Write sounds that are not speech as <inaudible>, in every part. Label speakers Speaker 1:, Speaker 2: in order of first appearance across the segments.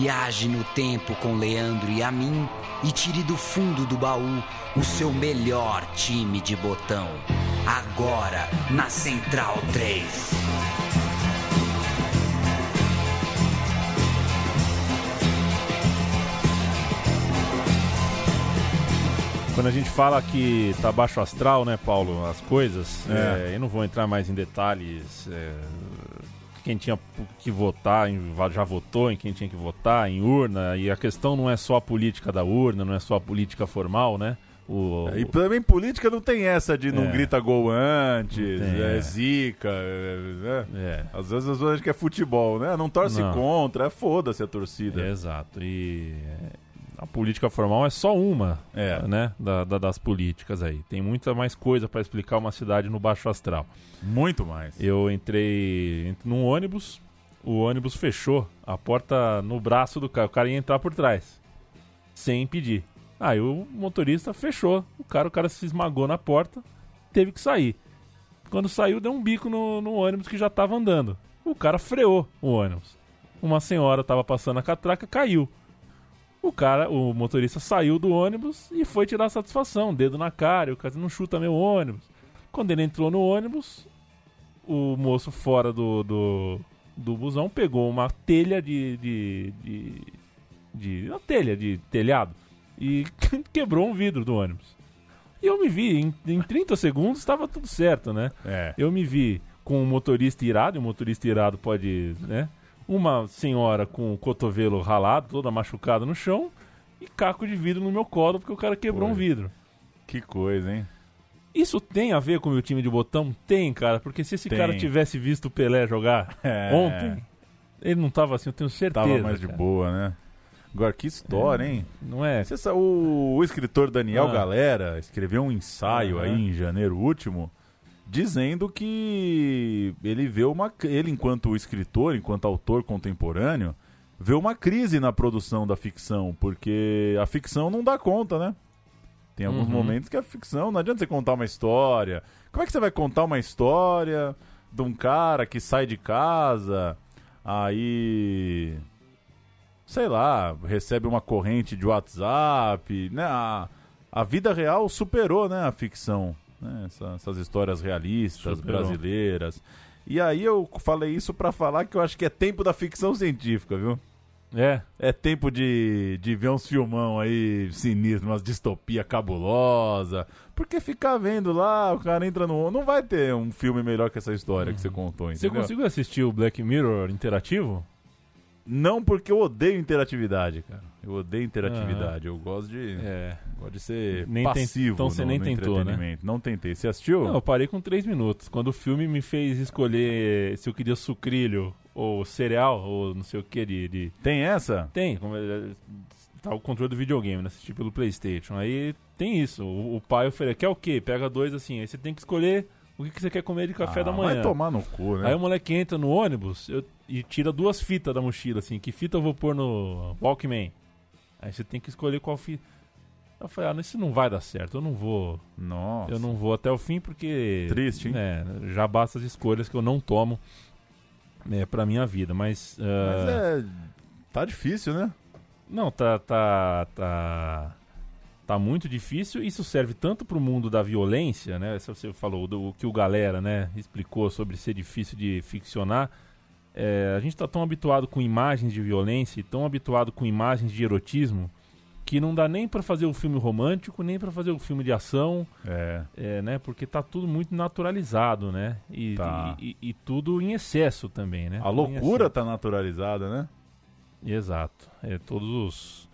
Speaker 1: Viaje no tempo com Leandro e a mim e tire do fundo do baú o seu melhor time de botão. Agora na Central 3.
Speaker 2: Quando a gente fala que tá baixo astral, né, Paulo, as coisas,
Speaker 3: É.
Speaker 2: é, eu não vou entrar mais em detalhes. é, quem tinha que votar já votou em quem tinha que votar, em urna, e a questão não é só a política da urna, não é só a política formal, né? O,
Speaker 3: E também política não tem essa de não
Speaker 2: É.
Speaker 3: grita gol antes,
Speaker 2: tem,
Speaker 3: é,
Speaker 2: é.
Speaker 3: zica, é, né?
Speaker 2: é,
Speaker 3: Às vezes as pessoas que é futebol, né? Não torce
Speaker 2: Não.
Speaker 3: contra, é foda-se a torcida.
Speaker 2: é, exato. E é, a política formal é só uma,
Speaker 3: É.
Speaker 2: né, da- da- das políticas aí. Tem muita mais coisa para explicar uma cidade no baixo astral.
Speaker 3: Muito mais.
Speaker 2: Eu entrei ent- num ônibus, o ônibus fechou, a porta no braço do cara, o cara ia entrar por trás, sem impedir. Aí o motorista fechou, o cara, o cara se esmagou na porta, teve que sair. Quando saiu, deu um bico no, no ônibus que já tava andando. O cara freou o ônibus. Uma senhora tava passando a catraca, caiu. O cara, o motorista saiu do ônibus e foi tirar satisfação, dedo na cara, o cara não chuta meu ônibus. Quando ele entrou no ônibus, o moço fora do, do, do busão pegou uma telha de, de, de, de- Uma telha de telhado e <laughs> quebrou um vidro do ônibus. E eu me vi, em, em 30 segundos estava tudo certo, né?
Speaker 3: É.
Speaker 2: Eu me vi com um motorista irado, e um motorista irado pode, né? Uma senhora com o cotovelo ralado, toda machucada no chão, e caco de vidro no meu colo porque o cara quebrou
Speaker 3: Pô.
Speaker 2: um vidro.
Speaker 3: Que coisa, hein?
Speaker 2: Isso tem a ver com o meu time de botão? Tem, cara, porque se esse
Speaker 3: Tem.
Speaker 2: cara tivesse visto o Pelé jogar <laughs>
Speaker 3: É.
Speaker 2: ontem, ele não tava assim, eu tenho certeza.
Speaker 3: Tava mais de
Speaker 2: cara.
Speaker 3: boa, né? Agora, que história, hein?
Speaker 2: Não é?
Speaker 3: Você o, o escritor Daniel
Speaker 2: Ah.
Speaker 3: Galera escreveu um ensaio
Speaker 2: Aham.
Speaker 3: aí em janeiro último dizendo que ele vê uma ele enquanto escritor, enquanto autor contemporâneo, vê uma crise na produção da ficção, porque a ficção não dá conta, né? Tem alguns
Speaker 2: Uhum.
Speaker 3: momentos que a ficção, não adianta você contar uma história. Como é que você vai contar uma história de um cara que sai de casa, aí sei lá, recebe uma corrente de WhatsApp, né? A, a vida real superou, né, a ficção, né? Essa- essas histórias realistas
Speaker 2: Superou.
Speaker 3: brasileiras. E aí eu falei isso pra falar que eu acho que é tempo da ficção científica, viu?
Speaker 2: É.
Speaker 3: É tempo de, de ver uns filmão aí sinistros, umas distopia cabulosa. Porque ficar vendo lá, o cara entra no. Não vai ter um filme melhor que essa história que você contou,
Speaker 2: Você
Speaker 3: entendeu?
Speaker 2: conseguiu assistir o Black Mirror interativo?
Speaker 3: Não porque eu odeio interatividade, cara. Eu odeio interatividade. Eu gosto de.
Speaker 2: É.
Speaker 3: Gosto de ser
Speaker 2: Nem tem-
Speaker 3: passivo
Speaker 2: então você
Speaker 3: no,
Speaker 2: nem
Speaker 3: no
Speaker 2: tentou, né?
Speaker 3: Não tentei. Você assistiu?
Speaker 2: Não, eu parei com três minutos. Quando o filme me fez escolher se eu queria sucrilho ou cereal ou não sei o que de. de-
Speaker 3: Tem essa?
Speaker 2: Tem, como é- tá o controle do videogame, né? Assistir pelo Playstation. Aí tem isso. O, o pai oferece, quer o quê? Pega dois assim. Aí você tem que escolher o que, que você quer comer de café
Speaker 3: Ah,
Speaker 2: da manhã.
Speaker 3: Vai tomar no cu, né?
Speaker 2: Aí o moleque entra no ônibus eu- e tira duas fitas da mochila, assim. Que fita eu vou pôr no Walkman? Aí você tem que escolher qual fita. Eu falei, ah, isso não vai dar certo. Eu não vou.
Speaker 3: Nossa.
Speaker 2: Eu não vou até o fim porque.
Speaker 3: Triste, hein?
Speaker 2: né, já basta as escolhas que eu não tomo né, pra minha vida. Mas.
Speaker 3: Mas
Speaker 2: ah,
Speaker 3: é. Tá difícil, né?
Speaker 2: Não, tá, tá, tá, tá muito difícil. Isso serve tanto pro mundo da violência, né? Se você falou do o que o galera, né, explicou sobre ser difícil de ficcionar. É, a gente tá tão habituado com imagens de violência e tão habituado com imagens de erotismo que não dá nem pra fazer o filme romântico, nem pra fazer o filme de ação,
Speaker 3: É.
Speaker 2: é, né? Porque tá tudo muito naturalizado, né? E,
Speaker 3: Tá.
Speaker 2: e, e- e tudo em excesso também, né?
Speaker 3: A
Speaker 2: Tudo
Speaker 3: loucura tá naturalizada, né?
Speaker 2: Exato. É, todos os.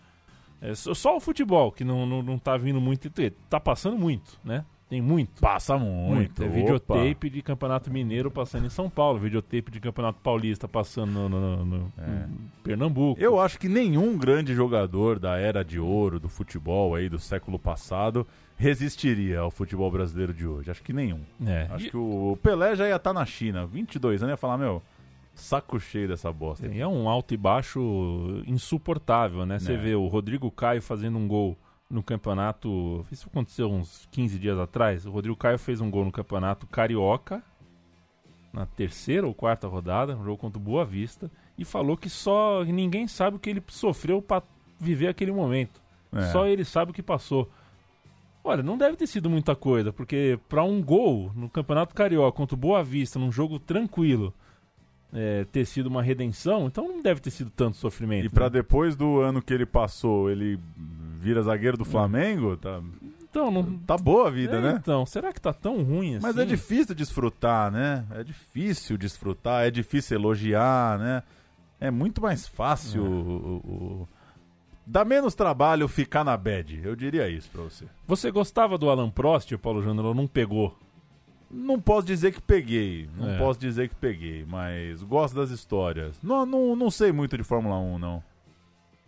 Speaker 2: é, só, só o futebol que não, não, não tá vindo muito. Tá passando muito, né? Tem muito.
Speaker 3: Passa muito.
Speaker 2: É
Speaker 3: opa.
Speaker 2: videotape de Campeonato Mineiro passando em São Paulo, videotape de Campeonato Paulista passando no, no- no-
Speaker 3: É.
Speaker 2: em Pernambuco.
Speaker 3: Eu acho que nenhum grande jogador da era de ouro do futebol aí do século passado resistiria ao futebol brasileiro de hoje. Acho que nenhum.
Speaker 2: É.
Speaker 3: Acho
Speaker 2: E-
Speaker 3: que o Pelé já ia estar na China, 22 anos, ia falar, meu, saco cheio dessa bosta.
Speaker 2: E é um alto e baixo insuportável, né? Você
Speaker 3: É.
Speaker 2: vê o Rodrigo Caio fazendo um gol no campeonato. Isso aconteceu uns 15 dias atrás. O Rodrigo Caio fez um gol no campeonato carioca na terceira ou quarta rodada, um jogo contra o Boa Vista, e falou que só ninguém sabe o que ele sofreu para viver aquele momento.
Speaker 3: É.
Speaker 2: Só ele sabe o que passou. Olha, não deve ter sido muita coisa, porque para um gol no Campeonato Carioca contra o Boa Vista, num jogo tranquilo, é, ter sido uma redenção, então não deve ter sido tanto sofrimento.
Speaker 3: E pra
Speaker 2: né?
Speaker 3: depois do ano que ele passou, ele vira zagueiro do Flamengo, tá,
Speaker 2: Então, não...
Speaker 3: tá boa a vida,
Speaker 2: É,
Speaker 3: né?
Speaker 2: Então, será que tá tão ruim assim?
Speaker 3: Mas é difícil desfrutar, né? É difícil desfrutar, é difícil elogiar, né? É muito mais fácil.
Speaker 2: É.
Speaker 3: o- o- o- Dá menos trabalho ficar na bad, eu diria isso pra você.
Speaker 2: Você gostava do Alan Prost, Paulo Júnior, ou não pegou?
Speaker 3: Não posso dizer que peguei, não
Speaker 2: É.
Speaker 3: posso dizer que peguei, mas gosto das histórias. Não, não, não sei muito de Fórmula 1, não.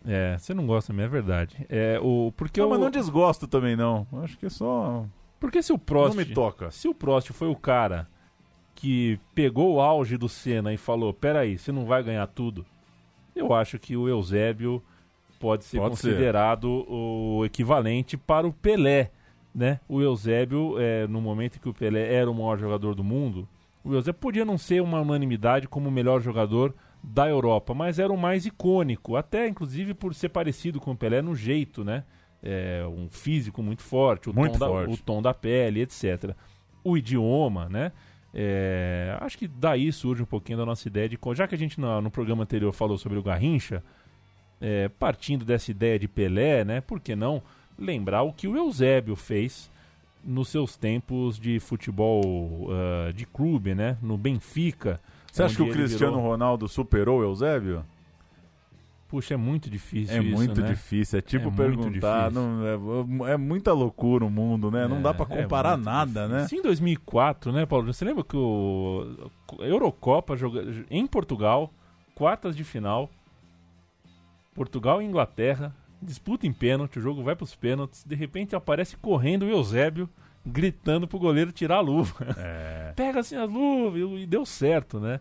Speaker 2: É, você não gosta mesmo, é verdade. É, o, porque,
Speaker 3: não,
Speaker 2: o,
Speaker 3: mas não desgosto também, não. Acho que é só.
Speaker 2: porque se o Prost...
Speaker 3: Não me toca.
Speaker 2: Se o Prost foi o cara que pegou o auge do Senna e falou, peraí, você não vai ganhar tudo, eu acho que o Eusébio pode ser
Speaker 3: Pode ser.
Speaker 2: considerado o equivalente para o Pelé, né? O Eusébio, é, no momento em que o Pelé era o maior jogador do mundo, o Eusébio podia não ser uma unanimidade como o melhor jogador da Europa, mas era o mais icônico, até inclusive por ser parecido com o Pelé no jeito, né? É, um físico muito forte, o,
Speaker 3: Muito
Speaker 2: tom, da,
Speaker 3: forte.
Speaker 2: o tom da pele, etc. O idioma, né? É, acho que daí surge um pouquinho da nossa ideia de. Já que a gente no, no programa anterior falou sobre o Garrincha, é, partindo dessa ideia de Pelé, né? Por que não lembrar o que o Eusébio fez nos seus tempos de futebol ah, de clube, né? No Benfica.
Speaker 3: Você acha que o Cristiano
Speaker 2: virou-
Speaker 3: Ronaldo superou o Eusébio?
Speaker 2: Puxa, é muito difícil
Speaker 3: É
Speaker 2: isso,
Speaker 3: muito
Speaker 2: né?
Speaker 3: difícil. É tipo
Speaker 2: É
Speaker 3: perguntar. Não, é, é muita loucura o mundo, né? não
Speaker 2: É,
Speaker 3: dá pra
Speaker 2: é
Speaker 3: comparar nada,
Speaker 2: difícil.
Speaker 3: né?
Speaker 2: Sim, em 2004, né, Paulo? Você lembra que o Eurocopa joga em Portugal, quartas de final, Portugal e Inglaterra, disputa em pênalti, o jogo vai pros pênaltis, de repente aparece correndo o Eusébio gritando pro goleiro tirar a luva.
Speaker 3: É. <laughs>
Speaker 2: Pega assim as luvas e deu certo, né?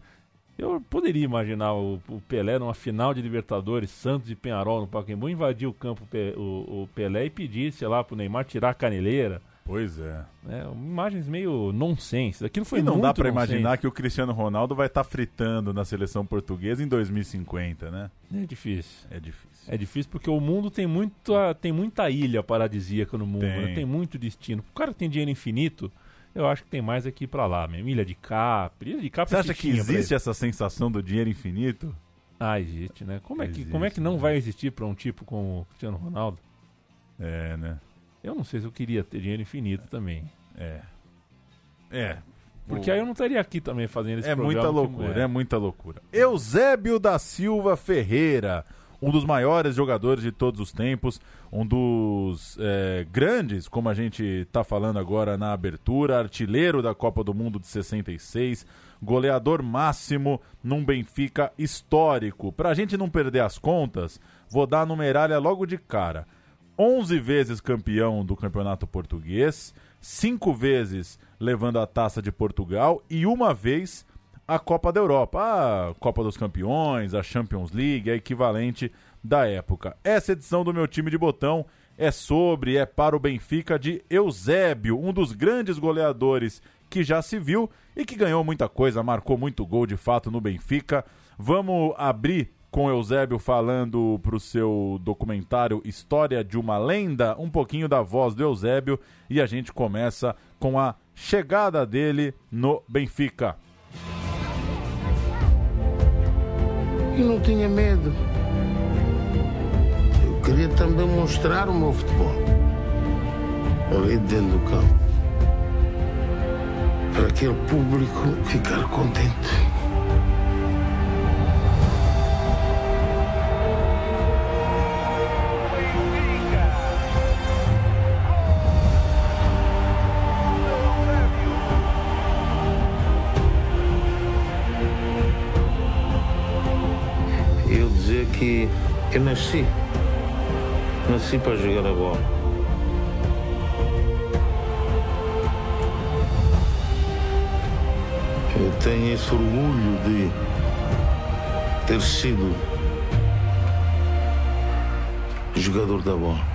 Speaker 2: Eu poderia imaginar o, o Pelé numa final de Libertadores, Santos e Penharol no Pacaembu, invadir o campo o, o Pelé e pedir, sei lá, pro Neymar tirar a caneleira.
Speaker 3: Pois é.
Speaker 2: né? imagens meio nonsense. Aquilo foi
Speaker 3: e não dá pra
Speaker 2: nonsense.
Speaker 3: imaginar que o Cristiano Ronaldo vai estar fritando na seleção portuguesa em 2050, né?
Speaker 2: É difícil.
Speaker 3: É difícil.
Speaker 2: É difícil porque o mundo tem muita, tem muita ilha paradisíaca no mundo,
Speaker 3: Tem.
Speaker 2: né? tem muito destino. O cara que tem dinheiro infinito, eu acho que tem mais aqui pra lá mesmo. Ilha de Capri. Ilha de Capri
Speaker 3: Você
Speaker 2: é
Speaker 3: acha que existe essa sensação do dinheiro infinito?
Speaker 2: Ah, existe, né? Como é que,
Speaker 3: Existe,
Speaker 2: como é que não
Speaker 3: né?
Speaker 2: vai existir pra um tipo como o Cristiano Ronaldo?
Speaker 3: É, né?
Speaker 2: Eu não sei se eu queria ter dinheiro infinito também.
Speaker 3: É. É.
Speaker 2: Porque aí eu não estaria aqui também fazendo esse
Speaker 3: É
Speaker 2: programa.
Speaker 3: muita loucura, é. muita loucura. Eusébio da Silva Ferreira, um dos maiores jogadores de todos os tempos, um dos é, grandes, como a gente está falando agora na abertura, artilheiro da Copa do Mundo de 66, goleador máximo num Benfica histórico. Para a gente não perder as contas, vou dar a numerária logo de cara. 11 vezes campeão do Campeonato Português, cinco vezes levando a Taça de Portugal e uma vez a Copa da Europa, a Copa dos Campeões, a Champions League, a equivalente da época. Essa edição do meu time de botão é sobre, é para o Benfica de Eusébio, um dos grandes goleadores que já se viu e que ganhou muita coisa, marcou muito gol de fato no Benfica. Vamos abrir com Eusébio falando para o seu documentário História de uma Lenda, um pouquinho da voz do Eusébio e a gente começa com a chegada dele no Benfica.
Speaker 4: E não tinha medo. Eu queria também mostrar o meu futebol. Ali dentro do campo. Para aquele público ficar contente. Que eu nasci. Nasci para jogar a bola. Eu tenho esse orgulho de ter sido jogador da bola.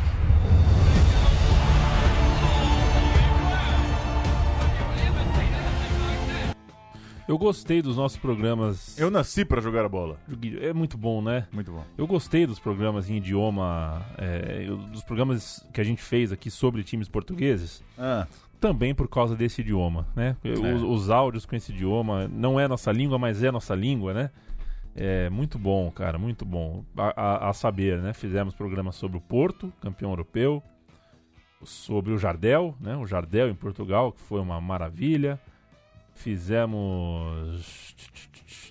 Speaker 2: Eu gostei dos nossos programas.
Speaker 3: Eu nasci pra jogar a bola.
Speaker 2: É muito bom, né?
Speaker 3: Muito bom.
Speaker 2: Eu gostei dos programas em idioma. é, dos programas que a gente fez aqui sobre times portugueses.
Speaker 3: Ah,
Speaker 2: Também por causa desse idioma, né? Os, os áudios com esse idioma não é nossa língua, mas é nossa língua, né? É muito bom, cara, muito bom. A, a- a saber, né? Fizemos programas sobre o Porto, campeão europeu, sobre o Jardel, né? O Jardel em Portugal, que foi uma maravilha. Fizemos.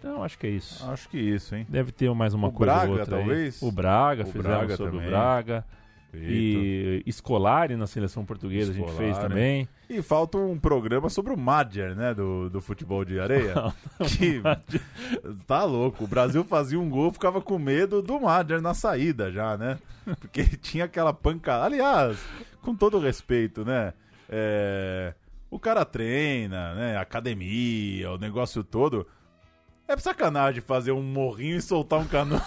Speaker 2: Não, acho que é isso.
Speaker 3: acho que isso, hein?
Speaker 2: Deve ter mais uma
Speaker 3: O
Speaker 2: coisa
Speaker 3: Braga,
Speaker 2: ou outra aí.
Speaker 3: talvez?
Speaker 2: O Braga,
Speaker 3: O
Speaker 2: fizemos
Speaker 3: Braga
Speaker 2: sobre
Speaker 3: também.
Speaker 2: o Braga.
Speaker 3: Feito.
Speaker 2: E Scolari na seleção portuguesa a gente fez também.
Speaker 3: E falta um programa sobre o Madger, né? Do, do futebol de areia. <laughs> que tá louco. O Brasil fazia um gol, ficava com medo do Madger na saída já, né? Porque <laughs> tinha aquela pancada. Aliás, com todo respeito, né? É, O cara treina, né? Academia, o negócio todo. É sacanagem fazer um morrinho e soltar um cano.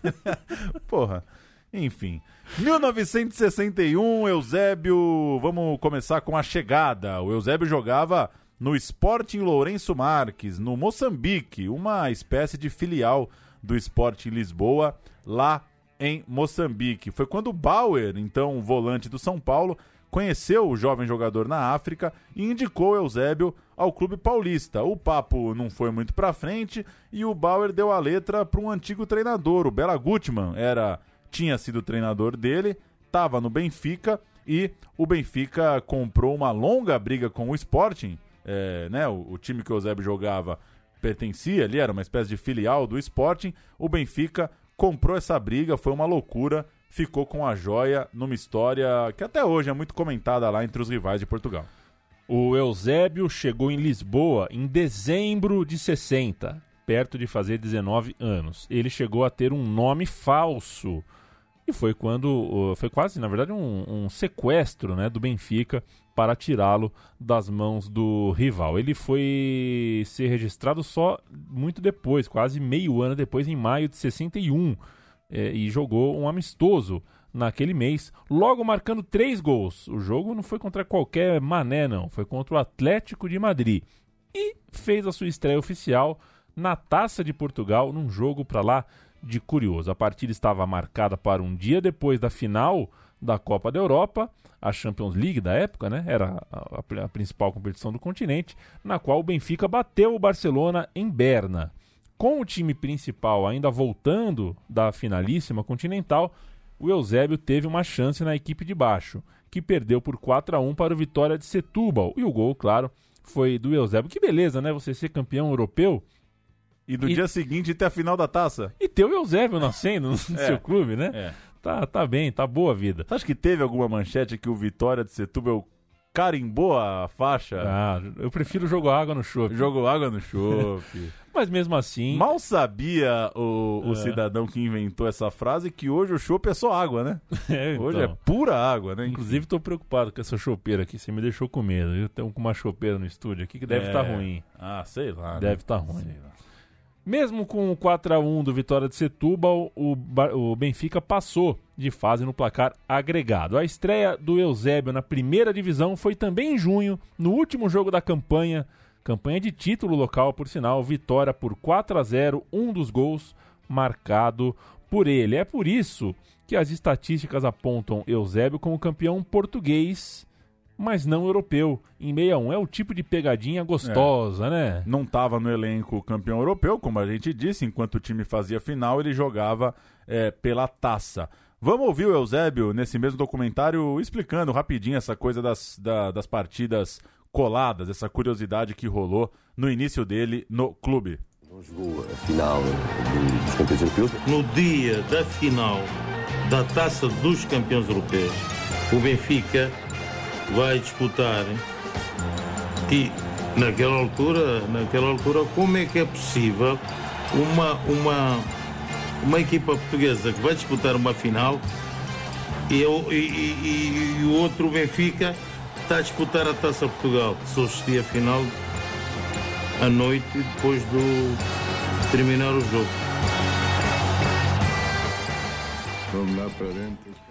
Speaker 3: <laughs> Porra. Enfim. 1961, Eusébio. Vamos começar com a chegada. O Eusébio jogava no Sporting Lourenço Marques, no Moçambique, uma espécie de filial do Sporting Lisboa, lá em Moçambique. Foi quando o Bauer, então volante do São Paulo, conheceu o jovem jogador na África e indicou Eusébio ao clube paulista. O papo não foi muito pra frente e o Bauer deu a letra para um antigo treinador, o Bela Gutmann, era tinha sido treinador dele, estava no Benfica e o Benfica comprou uma longa briga com o Sporting, é, né, o, o time que o Eusébio jogava pertencia ali, era uma espécie de filial do Sporting. O Benfica comprou essa briga, foi uma loucura, ficou com a joia numa história que até hoje é muito comentada lá entre os rivais de Portugal.
Speaker 2: O Eusébio chegou em Lisboa em dezembro de 60, perto de fazer 19 anos. Ele chegou a ter um nome falso. E foi quando. Foi quase, na verdade, um, um sequestro né, do Benfica para tirá-lo das mãos do rival. Ele foi ser registrado só muito depois, quase meio ano depois, em maio de 61. Eh, e jogou um amistoso naquele mês, logo marcando três gols. O jogo não foi contra qualquer mané, não. Foi contra o Atlético de Madrid. E fez a sua estreia oficial na Taça de Portugal, num jogo para lá de curioso. A partida estava marcada para um dia depois da final da Copa da Europa, a Champions League da época, né? Era a, a- a principal competição do continente, na qual o Benfica bateu o Barcelona em Berna. Com o time principal ainda voltando da finalíssima continental, o Eusébio teve uma chance na equipe de baixo, que perdeu por 4 a 1 para o Vitória de Setúbal. E o gol, claro, foi do Eusébio. Que beleza, né? Você ser campeão europeu
Speaker 3: E no
Speaker 2: E-
Speaker 3: dia seguinte ter a final da taça.
Speaker 2: e ter o Eusébio nascendo no <laughs> seu clube, né?
Speaker 3: É.
Speaker 2: Tá, tá bem, tá boa a vida.
Speaker 3: Você acha que teve alguma manchete que o Vitória de Setúbal carimbou a faixa?
Speaker 2: Ah, eu prefiro jogar água no chope.
Speaker 3: Jogou água no chope. <laughs>
Speaker 2: Mas mesmo assim,
Speaker 3: Mal sabia o, o
Speaker 2: É.
Speaker 3: cidadão que inventou essa frase que hoje o chope é só água, né? <laughs>
Speaker 2: é,
Speaker 3: Hoje
Speaker 2: então.
Speaker 3: é pura água, né?
Speaker 2: Inclusive, tô preocupado com essa chopeira aqui. Você me deixou com medo. Eu tenho com uma chopeira no estúdio aqui que deve
Speaker 3: É.
Speaker 2: estar ruim.
Speaker 3: Ah, sei lá. né?
Speaker 2: Deve estar ruim.
Speaker 3: Sei lá.
Speaker 2: Mesmo com o 4x1 do Vitória de Setúbal, o, o Benfica passou de fase no placar agregado. A estreia do Eusébio na primeira divisão foi também em junho, no último jogo da campanha. Campanha de título local, por sinal, vitória por 4 a 0 um dos gols marcado por ele. É por isso que as estatísticas apontam Eusébio como campeão português, mas não europeu. Em 61 é o tipo de pegadinha gostosa, né?
Speaker 3: Não estava no elenco campeão europeu, como a gente disse, enquanto o time fazia final, ele jogava é, pela taça. Vamos ouvir o Eusébio nesse mesmo documentário explicando rapidinho essa coisa das, da- das partidas coladas, essa curiosidade que rolou no início dele no clube.
Speaker 5: Não jogou a final do- dos campeões europeus.
Speaker 6: no dia da final da Taça dos Campeões Europeus, o Benfica vai disputar e naquela altura, naquela altura, como é que é possível uma uma uma equipa portuguesa que vai disputar uma final e, o- e- e- e- o outro Benfica está a disputar a Taça Portugal, que só assistia a final à noite depois do terminar o jogo.
Speaker 7: Vamos lá para dentro.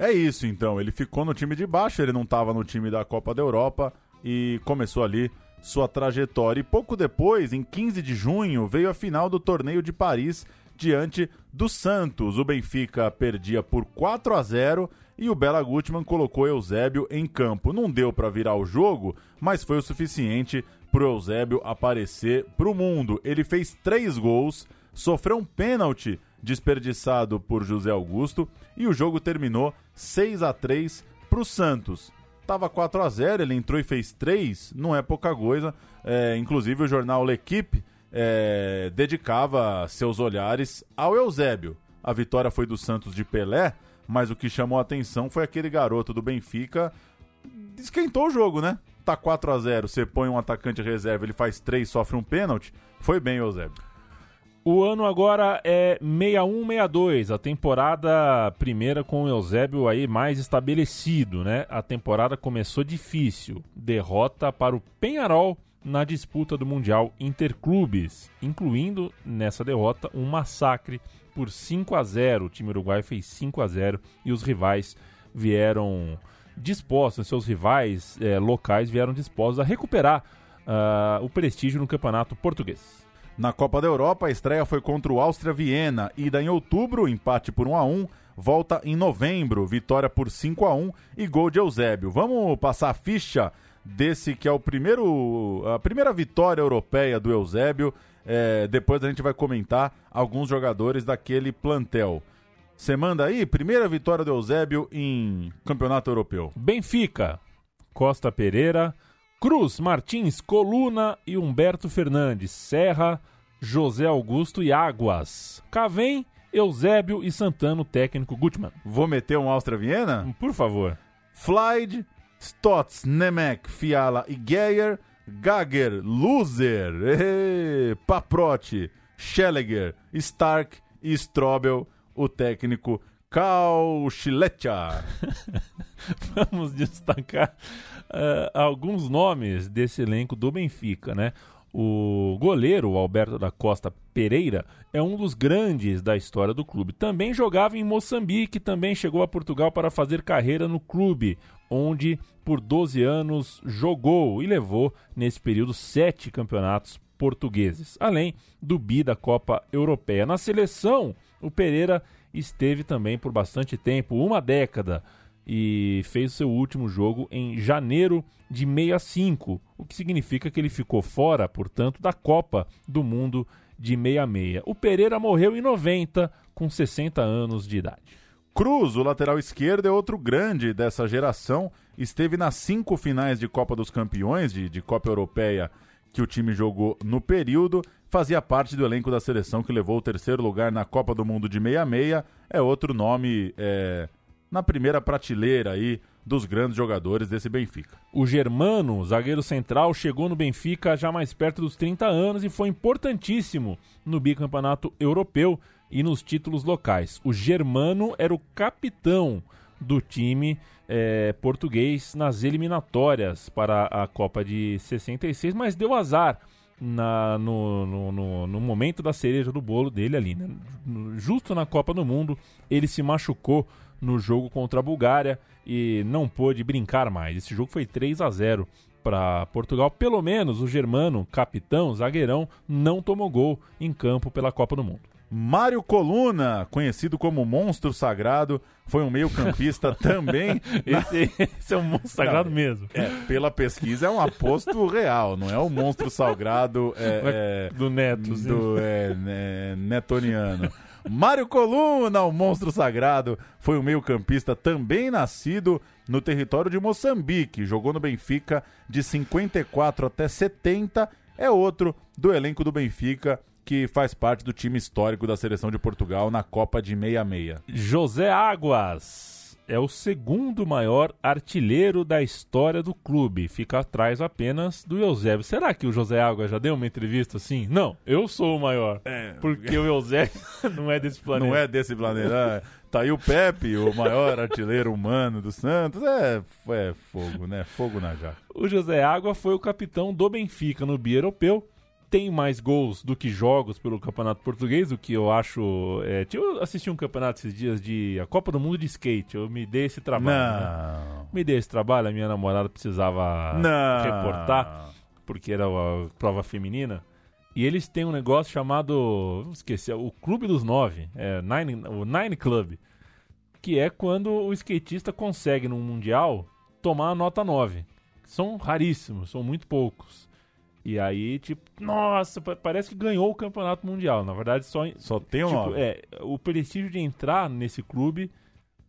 Speaker 3: É isso então, ele ficou no time de baixo, ele não estava no time da Copa da Europa e começou ali sua trajetória. E pouco depois, em 15 de junho, veio a final do torneio de Paris diante do Santos. O Benfica perdia por 4 a 0 e o Bela Gutmann colocou Eusébio em campo. Não deu para virar o jogo, mas foi o suficiente para Eusébio aparecer para o mundo. Ele fez três gols, sofreu um pênalti desperdiçado por José Augusto e o jogo terminou 6 a 3 para o Santos. Tava 4 a 0 ele entrou e fez 3, não é pouca coisa. É, inclusive o jornal L'Equipe é, dedicava seus olhares ao Eusébio. A vitória foi do Santos de Pelé, mas o que chamou a atenção foi aquele garoto do Benfica esquentou o jogo, né? Tá 4 a 0 você põe um atacante reserva, ele faz 3, sofre um pênalti. Foi bem, Eusébio.
Speaker 2: O ano agora é 61-62, a temporada primeira com o Eusébio aí mais estabelecido, né? A temporada começou difícil, derrota para o Penharol na disputa do Mundial Interclubes, incluindo nessa derrota um massacre por 5 a 0. O time uruguai fez 5 a 0 e os rivais vieram dispostos, seus rivais eh, locais vieram dispostos a recuperar uh, o prestígio no campeonato português.
Speaker 3: Na Copa da Europa, a estreia foi contra o Áustria Viena, ida em outubro, empate por 1 a 1, volta em novembro, vitória por 5 a 1 e gol de Eusébio. Vamos passar a ficha desse que é o primeiro a primeira vitória europeia do Eusébio. É, depois a gente vai comentar alguns jogadores daquele plantel. Você manda aí, primeira vitória do Eusébio em campeonato europeu.
Speaker 2: Benfica, Costa Pereira, Cruz, Martins, Coluna e Humberto Fernandes, Serra, José Augusto e Águas. Cavém, Eusébio e Santana, o técnico Gutmann.
Speaker 3: Vou meter um Áustria Viena?
Speaker 2: Por favor.
Speaker 3: Flyde, Stotz, Nemec, Fiala e Geyer, Gager, Loser, Ehe, Paprotti, Schelliger, Stark e Strobel, o técnico Kauchilecha. <laughs>
Speaker 2: Vamos destacar uh, alguns nomes desse elenco do Benfica, né? O goleiro Alberto da Costa Pereira é um dos grandes da história do clube. Também jogava em Moçambique, também chegou a Portugal para fazer carreira no clube, onde por 12 anos jogou e levou nesse período sete campeonatos portugueses, além do bi da Copa Europeia. Na seleção, o Pereira esteve também por bastante tempo, uma década, e fez seu último jogo em janeiro de 65, o que significa que ele ficou fora, portanto, da Copa do Mundo de 66. O Pereira morreu em 90, com 60 anos de idade.
Speaker 3: Cruz, o lateral esquerdo, é outro grande dessa geração. Esteve nas cinco finais de Copa dos Campeões, de, de Copa Europeia, que o time jogou no período. Fazia parte do elenco da seleção que levou o terceiro lugar na Copa do Mundo de 66. É outro nome é, na primeira prateleira aí dos grandes jogadores desse Benfica.
Speaker 2: O Germano, zagueiro central, chegou no Benfica já mais perto dos 30 anos e foi importantíssimo no bicampeonato europeu e nos títulos locais. O Germano era o capitão do time é, português nas eliminatórias para a Copa de 66, mas deu azar na, no, no, no, no, momento da cereja do bolo dele ali, né? Justo na Copa do Mundo, ele se machucou no jogo contra a Bulgária e não pôde brincar mais. Esse jogo foi 3 a 0 para Portugal. Pelo menos o germano, capitão, zagueirão, não tomou gol em campo pela Copa do Mundo.
Speaker 3: Mário Coluna, conhecido como Monstro Sagrado, foi um meio-campista <laughs> também.
Speaker 2: Esse, esse, é um monstro sagrado não, mesmo.
Speaker 3: É, pela pesquisa é um aposto real, não é o monstro sagrado é,
Speaker 2: é, do Neto,
Speaker 3: do é, né, netoniano. Mário Coluna, o monstro sagrado, foi um meio-campista também nascido no território de Moçambique. Jogou no Benfica de 54 até 70. É outro do elenco do Benfica que faz parte do time histórico da seleção de Portugal na Copa de 66.
Speaker 2: José Águas é o segundo maior artilheiro da história do clube. Fica atrás apenas do Eusébio. Será que o José Águas já deu uma entrevista assim? Não, eu sou o maior. É, porque o Eusébio <laughs> não é desse planeta.
Speaker 3: Não é desse planeta. Tá aí o Pepe, o maior artilheiro humano do Santos. É, é fogo, né? Fogo na jaca.
Speaker 2: O José Água foi o capitão do Benfica no bi europeu tem mais gols do que jogos pelo Campeonato Português, o que eu acho. É, eu assisti um campeonato esses dias de a Copa do Mundo de Skate. Eu me dei esse trabalho. Né? Me dei esse trabalho, a minha namorada precisava
Speaker 3: Não.
Speaker 2: reportar. porque era a prova feminina. E eles têm um negócio chamado. Esqueci, o Clube dos Nove. É, Nine, o Nine Club. Que é quando o skatista consegue no Mundial tomar a nota 9. São raríssimos, são muito poucos. E aí, tipo, nossa, pa- parece que ganhou o campeonato mundial. Na verdade, só.
Speaker 3: Só tem um
Speaker 2: tipo, é, o prestígio de entrar nesse clube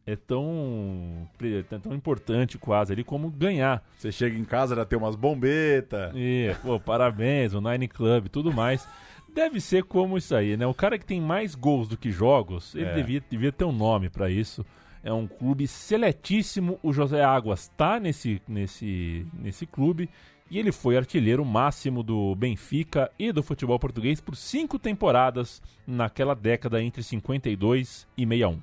Speaker 2: é tão, é tão importante quase ali como ganhar.
Speaker 3: Você chega em casa, já tem umas bombetas.
Speaker 2: E, pô, parabéns, o Nine Club, tudo mais. Deve ser como isso aí, né? O cara que tem mais gols do que jogos, ele
Speaker 3: É.
Speaker 2: devia, devia ter um nome pra isso. É um clube seletíssimo. O José Águas tá nesse, nesse, nesse clube. E ele foi artilheiro máximo do Benfica e do futebol português por cinco temporadas naquela década entre 52 e 61.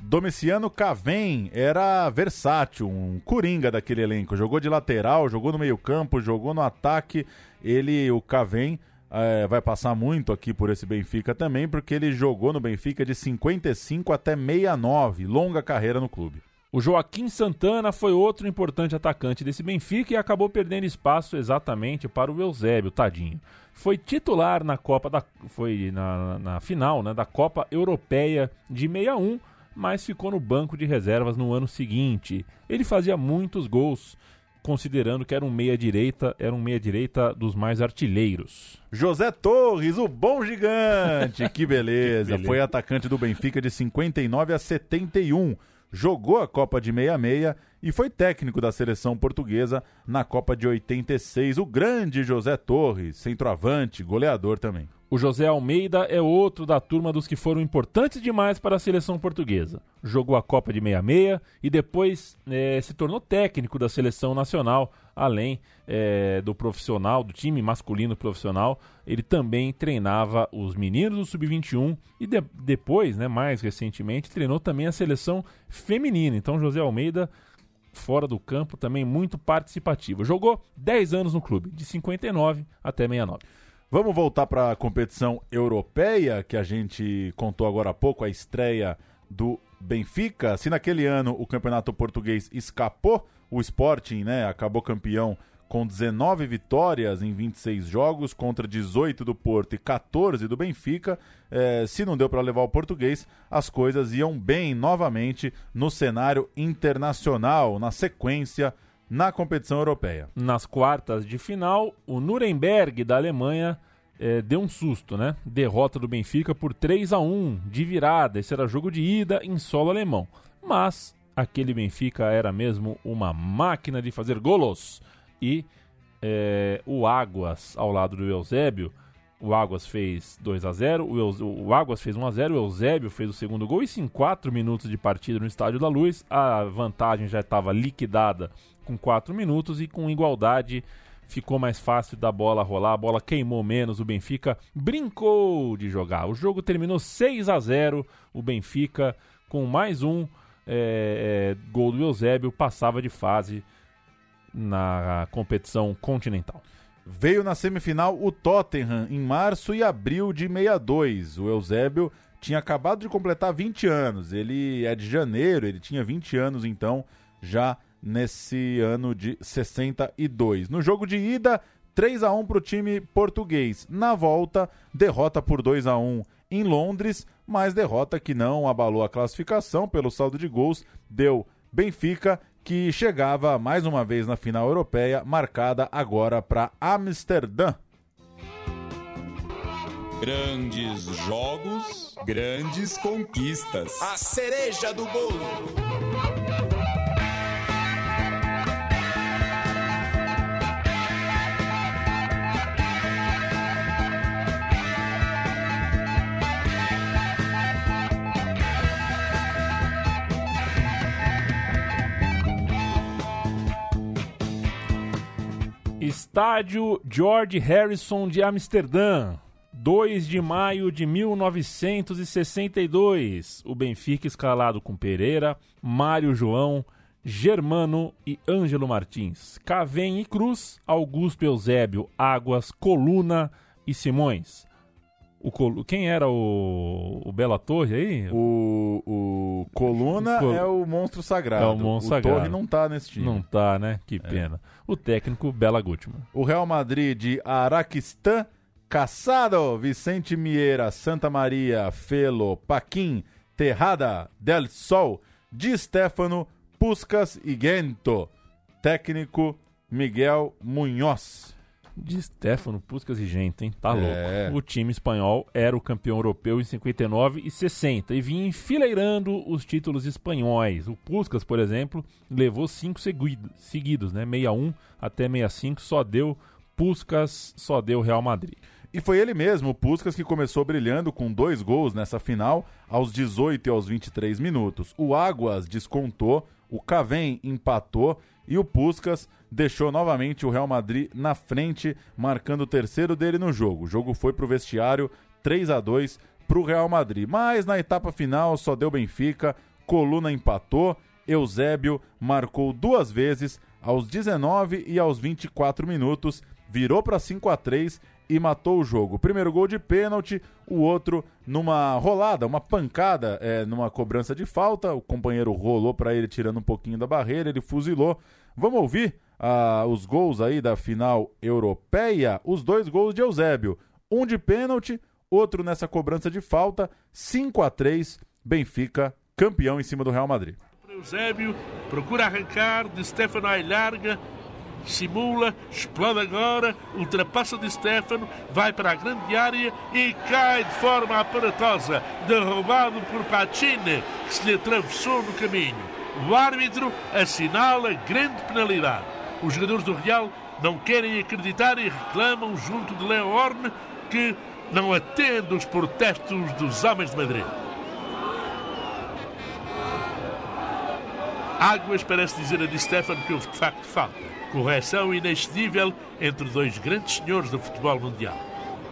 Speaker 3: Domiciano Cavém era versátil, um coringa daquele elenco. Jogou de lateral, jogou no meio-campo, jogou no ataque. Ele, o Cavém, eh, vai passar muito aqui por esse Benfica também, porque ele jogou no Benfica de 55 até 69. Longa carreira no clube.
Speaker 2: O Joaquim Santana foi outro importante atacante desse Benfica e acabou perdendo espaço exatamente para o Eusébio, tadinho. Foi titular na Copa da foi na, na final, né, da Copa Europeia de 61, mas ficou no banco de reservas no ano seguinte. Ele fazia muitos gols, considerando que era um meia direita, era um meia direita dos mais artilheiros.
Speaker 3: José Torres, o bom gigante. <laughs> Que beleza.
Speaker 2: Que beleza.
Speaker 3: Foi atacante do Benfica de 59 a 71. Jogou a Copa de 66 e foi técnico da seleção portuguesa na Copa de 86. O grande José Torres, centroavante, goleador também.
Speaker 2: O José Almeida é outro da turma dos que foram importantes demais para a seleção portuguesa. Jogou a Copa de 66 e depois eh, se tornou técnico da seleção nacional, além eh, do profissional, do time masculino profissional. Ele também treinava os meninos do Sub-21 e de- depois, né, mais recentemente, treinou também a seleção feminina. Então, José Almeida fora do campo, também muito participativo. Jogou 10 anos no clube, de 59 até 69.
Speaker 3: Vamos voltar para a competição europeia, que a gente contou agora há pouco, a estreia do Benfica. Se naquele ano o campeonato português escapou, o Sporting né, acabou campeão com 19 vitórias em 26 jogos, contra 18 do Porto e 14 do Benfica. Eh, se não deu para levar o português, as coisas iam bem novamente no cenário internacional, na sequência na competição europeia.
Speaker 2: Nas quartas de final, o Nuremberg da Alemanha eh, deu um susto, né? Derrota do Benfica por 3 a 1 de virada. Esse era jogo de ida em solo alemão. Mas aquele Benfica era mesmo uma máquina de fazer golos. E eh, o Águas, ao lado do Eusébio, o Águas fez 2 a 0 o, Eus- o Águas fez 1 a 0 o Eusébio fez o segundo gol. Isso em 4 minutos de partida no Estádio da Luz. A vantagem já estava liquidada com 4 minutos e com igualdade ficou mais fácil da bola rolar, a bola queimou menos, o Benfica brincou de jogar. O jogo terminou 6 a 0 o Benfica com mais um é, é, gol do Eusébio passava de fase na competição continental.
Speaker 3: Veio na semifinal o Tottenham em março e abril de 62. O Eusébio tinha acabado de completar 20 anos. Ele é de janeiro, ele tinha 20 anos então, já nesse ano de 62. No jogo de ida, 3 a 1 para o time português. Na volta, derrota por 2 a 1 em Londres, mas derrota que não abalou a classificação pelo saldo de gols, deu Benfica, que chegava mais uma vez na final europeia, marcada agora para Amsterdã.
Speaker 8: Grandes jogos, grandes conquistas.
Speaker 9: A cereja do bolo.
Speaker 2: Estádio George Harrison de Amsterdã. 2 de maio de 1962. O Benfica escalado com Pereira, Mário João, Germano e Ângelo Martins. Cavém e Cruz, Augusto Eusébio, Águas, Coluna e Simões. O Quem era o, o Bela Torre aí?
Speaker 3: O, o Coluna
Speaker 2: Col-
Speaker 3: é o monstro sagrado.
Speaker 2: É o monstro sagrado.
Speaker 3: Torre não tá nesse time.
Speaker 2: Não tá, né? Que pena. O técnico Bela Gutmann.
Speaker 3: O Real Madrid de Araquistã, Caçado, Vicente Mieira, Santa Maria, Felo, Paquim, Terrada, Del Sol, Di Stefano, Puscas e Gento. Técnico Miguel Munhoz.
Speaker 2: De Stefano, Puskas e Gente, hein? Tá
Speaker 3: É.
Speaker 2: louco. O time espanhol era o campeão europeu em 59 e 60 e vinha enfileirando os títulos espanhóis. O Puskas, por exemplo, levou cinco seguidos, seguidos né? 61 até 65, só deu Puskas, só deu Real Madrid.
Speaker 3: E foi ele mesmo, o Puskas, que começou brilhando com dois gols nessa final aos 18 e aos 23 minutos. O Águas descontou, o Cavém empatou e o Puskas deixou novamente o Real Madrid na frente, marcando o terceiro dele no jogo. O jogo foi para o vestiário 3 a 2 para o Real Madrid. Mas na etapa final só deu Benfica, Coluna empatou, Eusébio marcou duas vezes aos 19 e aos 24 minutos, virou para 5 a 3 e matou o jogo. Primeiro gol de pênalti, o outro numa rolada, uma pancada, é, numa cobrança de falta. O companheiro rolou para ele tirando um pouquinho da barreira, ele fuzilou. Vamos ouvir ah, os gols aí da final europeia? Os dois gols de Eusébio. Um de pênalti, outro nessa cobrança de falta. 5 a 3 Benfica, campeão em cima do Real Madrid.
Speaker 10: Eusébio procura arrancar, de Stefano aí larga, simula, explode agora, ultrapassa de Stefano, vai para a grande área e cai de forma aparatosa, derrubado por Pacini, que se lhe atravessou no caminho. O árbitro assinala grande penalidade. Os jogadores do Real não querem acreditar e reclamam junto de Leo Orne que não atende os protestos dos homens de Madrid. Águas parece dizer a Di Stefano que houve de facto falta. Correção inexcedível entre dois grandes senhores do futebol mundial.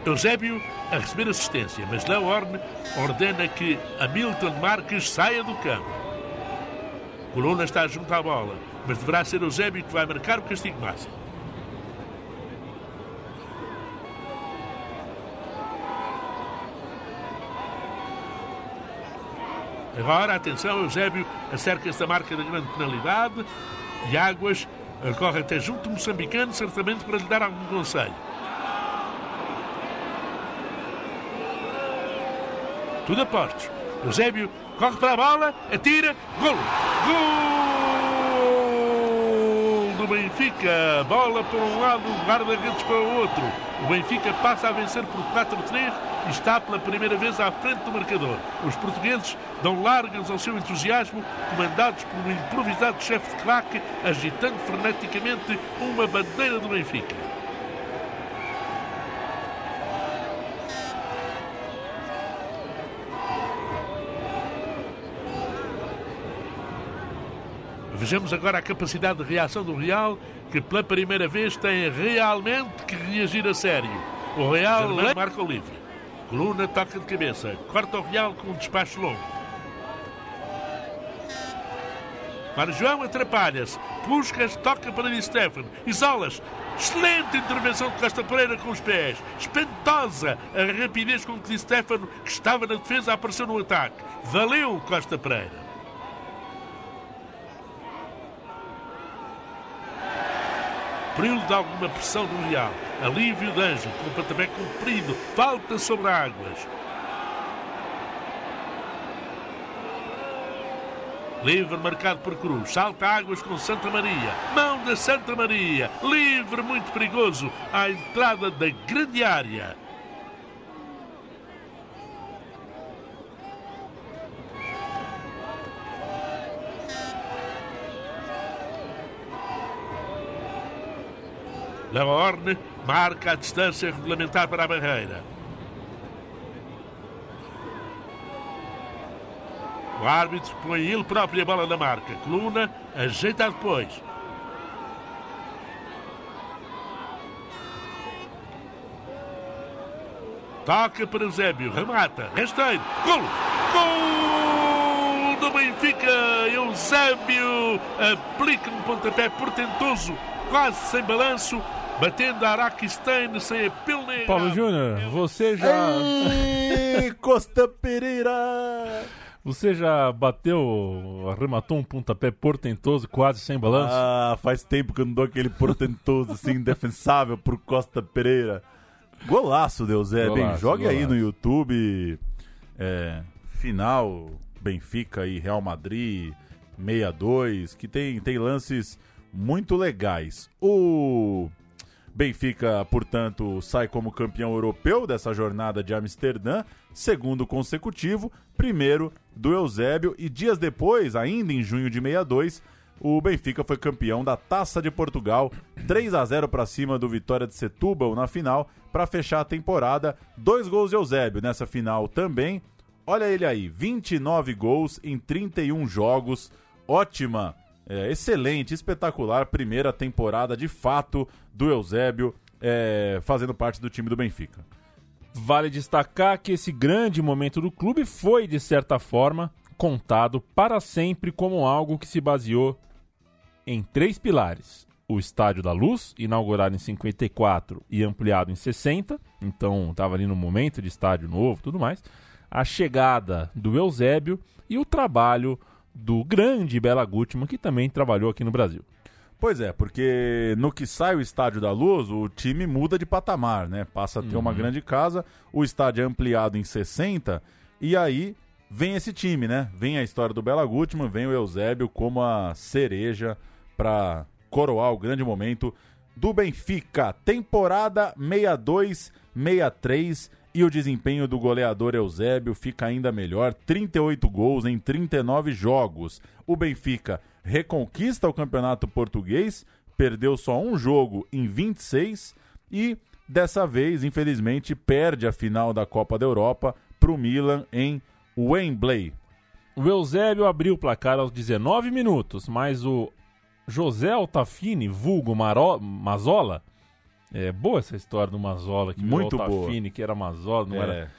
Speaker 10: Eusébio a receber assistência, mas Léo Orne ordena que Hamilton Marques saia do campo. Coluna está junto à bola, mas deverá ser Eusébio que vai marcar o castigo máximo. Agora, atenção, Eusébio acerca-se da marca da grande penalidade e Águas corre até junto do moçambicano, certamente para lhe dar algum conselho. Tudo a postos. Eusébio corre para a bola, atira, gol! Gol do Benfica! Bola para um lado, guarda-redes para o outro. O Benfica passa a vencer por 4-3 e está pela primeira vez à frente do marcador. Os portugueses dão largas ao seu entusiasmo, comandados por um improvisado chefe de claque, agitando freneticamente uma bandeira do Benfica. Vejamos agora a capacidade de reação do Real, que pela primeira vez tem realmente que reagir a sério. O Real marca o livre. Coluna toca de cabeça, corta o Real com um despacho longo. Para João atrapalha-se, Puscas toca para Di Stefano, isolas. Excelente intervenção de Costa Pereira com os pés. Espantosa a rapidez com que Di Stefano, que estava na defesa, apareceu no ataque. Valeu Costa Pereira. Período de alguma pressão do Real. Alívio de Ângelo, com o pontapé comprido. Falta sobre águas. Livre marcado por Cruz. Salta águas com Santa Maria. Mão da Santa Maria. Livre muito perigoso. À entrada da grande área. Lahorne marca a distância regulamentar para a barreira. O árbitro põe ele próprio a bola na marca. Coluna ajeita depois. Toca para Eusébio, remata, rasteiro, gol! Gol do Benfica! Eusébio aplica um pontapé portentoso, quase sem balanço, batendo Araquistão sem pilne.
Speaker 2: Paulo Júnior, você já.
Speaker 3: Ei, Costa Pereira!
Speaker 2: Você já bateu, arrematou um pontapé portentoso, quase sem balanço?
Speaker 3: Ah, faz tempo que eu não dou aquele portentoso assim, indefensável pro Costa Pereira. Golaço, Deus é. Bem,
Speaker 2: Golaço,
Speaker 3: jogue aí
Speaker 2: golaço.
Speaker 3: no YouTube. é, final Benfica e Real Madrid 62, que tem, tem lances muito legais. O Benfica, portanto, sai como campeão europeu dessa jornada de Amsterdã, segundo consecutivo, primeiro do Eusébio, e dias depois, ainda em junho de 62, o Benfica foi campeão da Taça de Portugal, 3 a 0 para cima do Vitória de Setúbal na final, para fechar a temporada. Dois gols de Eusébio nessa final também. Olha ele aí, 29 gols em 31 jogos. Ótima, é, excelente, espetacular primeira temporada de fato do Eusébio é, fazendo parte do time do Benfica.
Speaker 2: Vale destacar que esse grande momento do clube foi, de certa forma, contado para sempre como algo que se baseou em três pilares. O Estádio da Luz, inaugurado em 54 e ampliado em 60, então estava ali no momento de estádio novo tudo mais. A chegada do Eusébio e o trabalho do grande Bela Gutmann, que também trabalhou aqui no Brasil.
Speaker 3: Pois é, porque no que sai o Estádio da Luz, o time muda de patamar, né? Passa a ter uma grande casa, o estádio é ampliado em 60, e aí vem esse time, né? Vem a história do Bela Gutmann, vem o Eusébio como a cereja para coroar o grande momento do Benfica. Temporada 62-63 e o desempenho do goleador Eusébio fica ainda melhor, 38 gols em 39 jogos. O Benfica reconquista o campeonato português, perdeu só um jogo em 26 e dessa vez, infelizmente, perde a final da Copa da Europa para o Milan em Wembley.
Speaker 2: O Eusébio abriu o placar aos 19 minutos, mas o José Altafini, vulgo Maro... Mazola, é boa essa história do Mazola, que virou
Speaker 3: Muito boa.
Speaker 2: Altafini, que era Mazola, não
Speaker 3: É.
Speaker 2: era...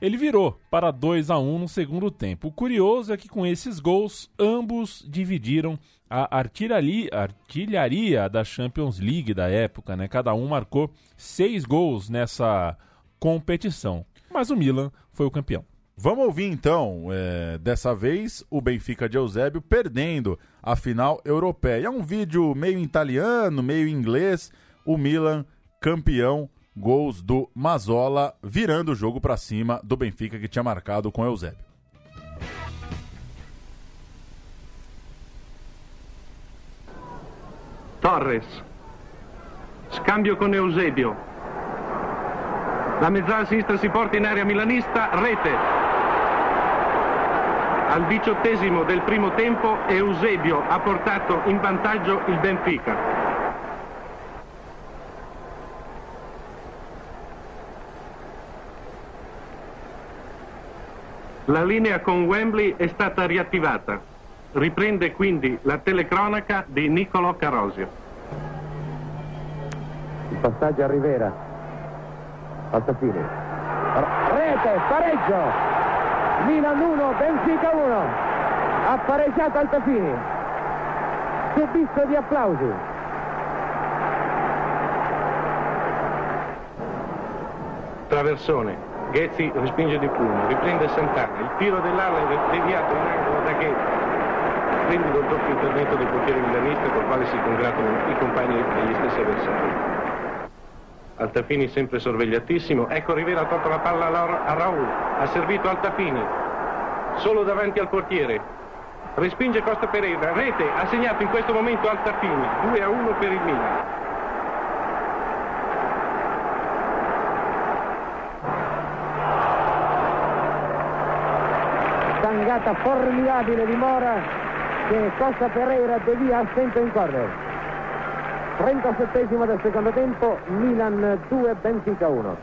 Speaker 2: Ele virou para 2 a 1 no segundo tempo. O curioso é que com esses gols, ambos dividiram a artilharia, artilharia da Champions League da época, né? Cada um marcou seis gols nessa competição. Mas o Milan foi o campeão.
Speaker 3: Vamos ouvir então, é, dessa vez, o Benfica de Eusébio perdendo a final europeia. É um vídeo meio italiano, meio inglês. O Milan campeão, gols do Mazola, virando o jogo para cima do Benfica que tinha marcado com Eusébio.
Speaker 11: Torres. Scambio con Eusebio. La mezzala sinistra si porta in area milanista, rete. Al diciottesimo del primo tempo Eusebio ha portato in vantaggio il Benfica. La linea con Wembley è stata riattivata. Riprende quindi la telecronaca di Niccolò Carosio.
Speaker 12: Il passaggio a Rivera. Altafini. Rete, pareggio. Milan 1, Benfica 1. Ha pareggiato Altafini. Subisco di applausi.
Speaker 11: Traversone. Ghezzi respinge di pugno, riprende Santana. Il tiro dell'ala è deviato in angolo da Ghezzi. Splendido il doppio intervento del portiere milanista col quale si congratulano i compagni degli stessi avversari. Altafini sempre sorvegliatissimo. Ecco Rivera ha tolto la palla a Raul. Ha servito Altafini. Solo davanti al portiere. Respinge Costa Pereira. Rete ha segnato in questo momento Altafini. 2 a 1 per il Milan.
Speaker 12: Tangata formidabile di Mora che Costa Pereira devia al centro in corner. 37 del secondo tempo, Milan 2, Benfica 1.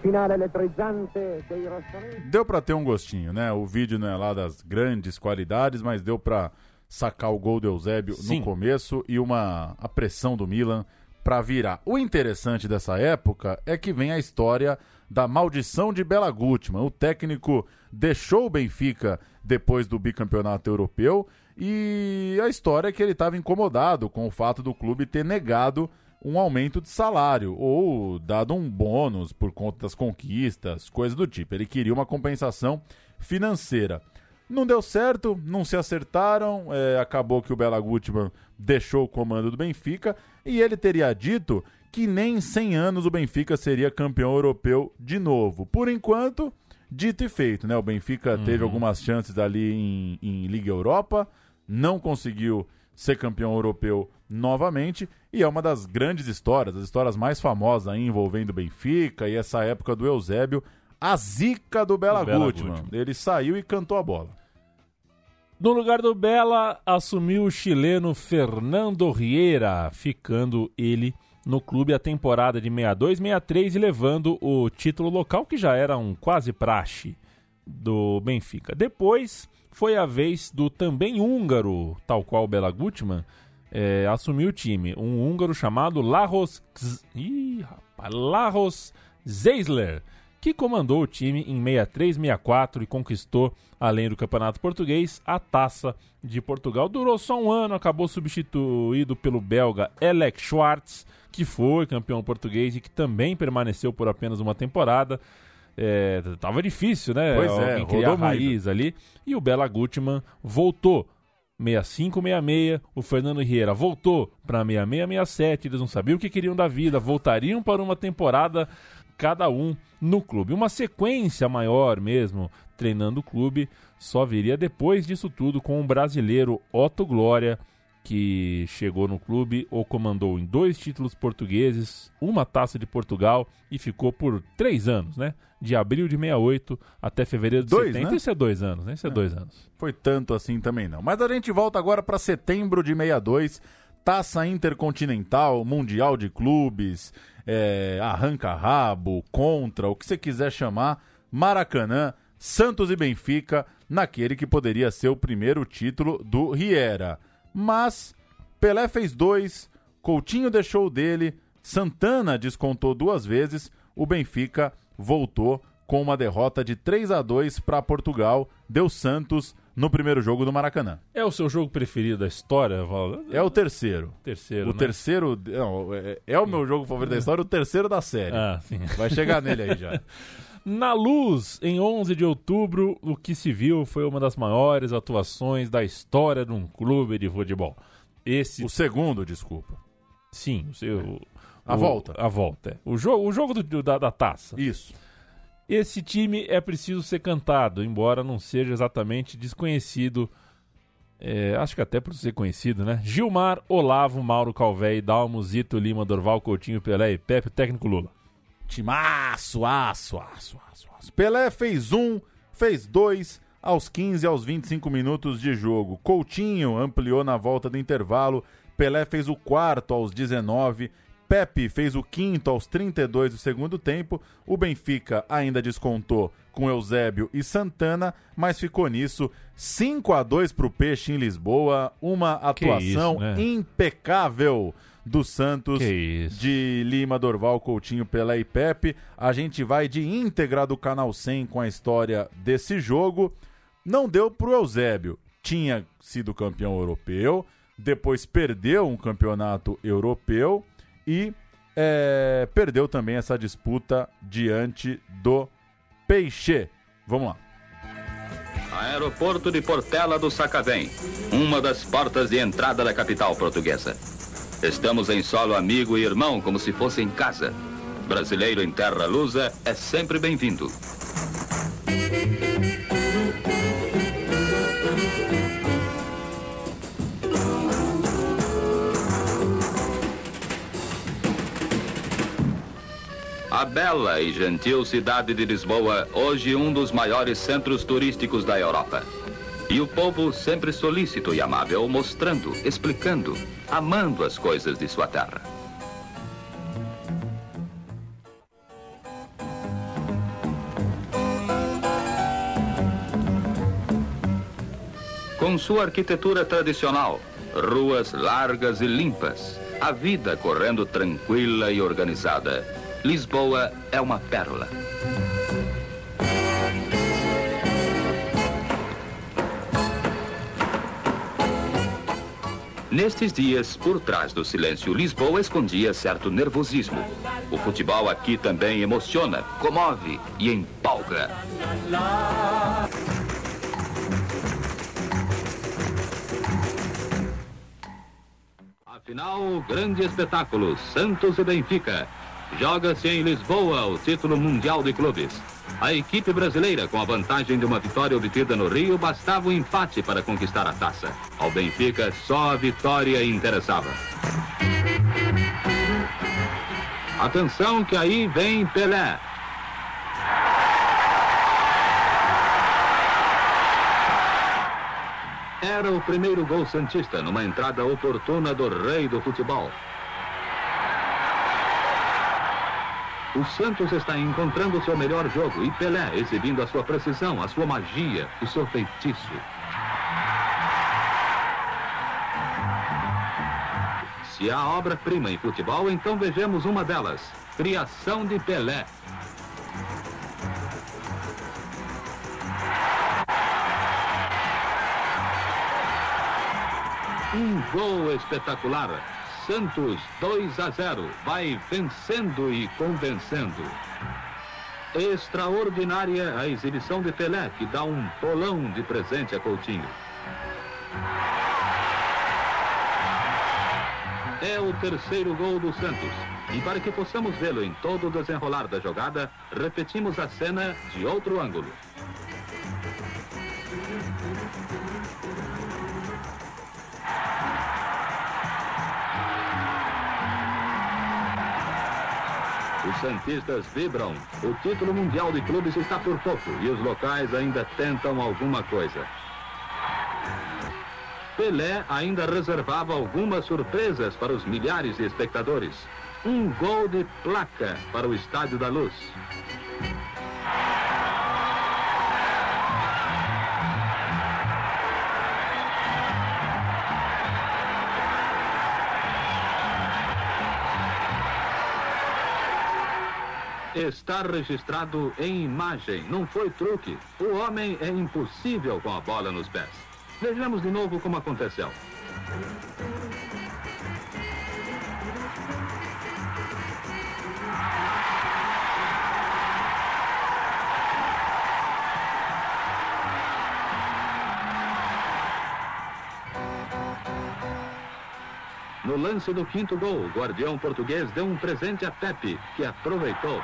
Speaker 12: Finale elettrizzante dei rossoneri.
Speaker 3: Deu pra ter um gostinho, né? O vídeo não é lá das grandes qualidades, mas deu pra sacar o gol do Eusébio
Speaker 2: Sim.
Speaker 3: no começo e uma a pressão do Milan pra virar. O interessante dessa época é que vem a história da maldição de Bela Gutmann. O técnico deixou o Benfica depois do bicampeonato europeu e a história é que ele estava incomodado com o fato do clube ter negado um aumento de salário ou dado um bônus por conta das conquistas, coisa do tipo. Ele queria uma compensação financeira. Não deu certo, não se acertaram, é, acabou que o Bela Gutmann deixou o comando do Benfica e ele teria dito que nem em 100 anos o Benfica seria campeão europeu de novo. Por enquanto, dito e feito, né? O Benfica
Speaker 2: Uhum.
Speaker 3: teve algumas chances ali em, em Liga Europa, não conseguiu ser campeão europeu novamente e é uma das grandes histórias, das histórias mais famosas aí envolvendo o Benfica e essa época do Eusébio, a zica do Bela,
Speaker 2: Bela.
Speaker 3: Gutmann. Ele saiu e cantou a bola.
Speaker 2: No lugar do Bela, assumiu o chileno Fernando Riera, ficando ele no clube a temporada de 62-63 e levando o título local, que já era um quase praxe do Benfica. Depois foi a vez do também húngaro, tal qual Bela Gutmann, eh, assumir o time. Um húngaro chamado Lajos, Gz- Ih, Lajos Zeisler, que comandou o time em 63-64 e conquistou, além do Campeonato Português, a Taça de Portugal. Durou só um ano, acabou substituído pelo belga Elek Schwartz, que foi campeão português e que também permaneceu por apenas uma temporada. É, tava difícil, né?
Speaker 3: Pois é,
Speaker 2: criar
Speaker 3: rodou muito.
Speaker 2: raiz ali. E o Bela Gutmann voltou 65, 66. O Fernando Riera voltou para 66, 67. Eles não sabiam o que queriam da vida. Voltariam para uma temporada cada um no clube. Uma sequência maior mesmo treinando o clube só viria depois disso tudo com o brasileiro Otto Glória, que chegou no clube ou comandou em dois títulos portugueses, uma taça de Portugal e ficou por três anos, né? De abril de 68 até fevereiro de
Speaker 3: Dois,
Speaker 2: 70.
Speaker 3: né?
Speaker 2: Isso é dois anos, né? Isso é, dois anos.
Speaker 3: Foi tanto assim também não. Mas a gente volta agora para setembro de 62, Taça Intercontinental, Mundial de Clubes, é, arranca-rabo, contra, o que você quiser chamar, Maracanã, Santos e Benfica, naquele que poderia ser o primeiro título do Riera. Mas Pelé fez dois, Coutinho deixou o dele, Santana descontou duas vezes, o Benfica voltou com uma derrota de 3 a 2 para Portugal, deu Santos no primeiro jogo do Maracanã.
Speaker 2: É o seu jogo preferido da história, Val?
Speaker 3: É o terceiro.
Speaker 2: Terceiro,
Speaker 3: O
Speaker 2: né?
Speaker 3: terceiro. Não, é, é o meu jogo favorito da história, o terceiro da série.
Speaker 2: Ah, sim.
Speaker 3: Vai chegar nele aí já. <laughs>
Speaker 2: Na Luz, em 11 de outubro, o que se viu foi uma das maiores atuações da história de um clube de futebol. Esse,
Speaker 3: O segundo, desculpa.
Speaker 2: sim, o seu.
Speaker 3: A
Speaker 2: o-
Speaker 3: volta.
Speaker 2: A volta, é. O jogo, o jogo do- da, da taça.
Speaker 3: Isso.
Speaker 2: Esse time é preciso ser cantado, embora não seja exatamente desconhecido. é, acho que até por ser conhecido, né? Gilmar, Olavo, Mauro Calvé, Dalmo, Zito, Lima, Dorval, Coutinho, Pelé e Pepe, técnico Lula.
Speaker 3: Timaço, aço, aço, aço, aço. Pelé fez um, fez dois, aos 15 aos 25 minutos de jogo. Coutinho ampliou na volta do intervalo. Pelé fez o quarto aos 19. Pepe fez o quinto aos 32 do segundo tempo. O Benfica ainda descontou com Eusébio e Santana, mas ficou nisso 5 a 2 para o Peixe em Lisboa. Uma atuação
Speaker 2: isso, né?
Speaker 3: impecável do Santos de Lima, Dorval, Coutinho, Pelé e Pepe. A gente vai de íntegra do Canal 100 com a história desse jogo. Não deu pro Eusébio. Tinha sido campeão europeu, depois perdeu um campeonato europeu e é, perdeu também essa disputa diante do Peixe. Vamos lá.
Speaker 13: Aeroporto de Portela do Sacavém, uma das portas de entrada da capital portuguesa. Estamos em solo amigo e irmão, como se fosse em casa. Brasileiro em terra lusa é sempre bem-vindo. A bela e gentil cidade de Lisboa, hoje um dos maiores centros turísticos da Europa. E o povo sempre solícito e amável, mostrando, explicando, amando as coisas de sua terra. Com sua arquitetura tradicional, ruas largas e limpas, a vida correndo tranquila e organizada, Lisboa é uma pérola. Nestes dias, por trás do silêncio, Lisboa escondia certo nervosismo. O futebol aqui também emociona, comove e empolga. Afinal, grande espetáculo, Santos e Benfica. Joga-se em Lisboa o título mundial de clubes. A equipe brasileira, com a vantagem de uma vitória obtida no Rio, bastava o um empate para conquistar a taça. Ao Benfica, só a vitória interessava. Atenção que aí vem Pelé. Era o primeiro gol santista numa entrada oportuna do rei do futebol. O Santos está encontrando seu melhor jogo e Pelé exibindo a sua precisão, a sua magia, o seu feitiço. Se há obra-prima em futebol, então vejamos uma delas. Criação de Pelé. Um gol espetacular. Santos 2 a 0. Vai vencendo e convencendo. Extraordinária a exibição de Pelé, que dá um bolão de presente a Coutinho. É o terceiro gol do Santos. E para que possamos vê-lo em todo o desenrolar da jogada, repetimos a cena de outro ângulo. Os Santistas vibram. O título mundial de clubes está por pouco e os locais ainda tentam alguma coisa. Pelé ainda reservava algumas surpresas para os milhares de espectadores. Um gol de placa para o Estádio da Luz. Está registrado em imagem, não foi truque. O homem é impossível com a bola nos pés. Vejamos de novo como aconteceu. Lance do quinto gol, o guardião português deu um presente a Pepe, que aproveitou.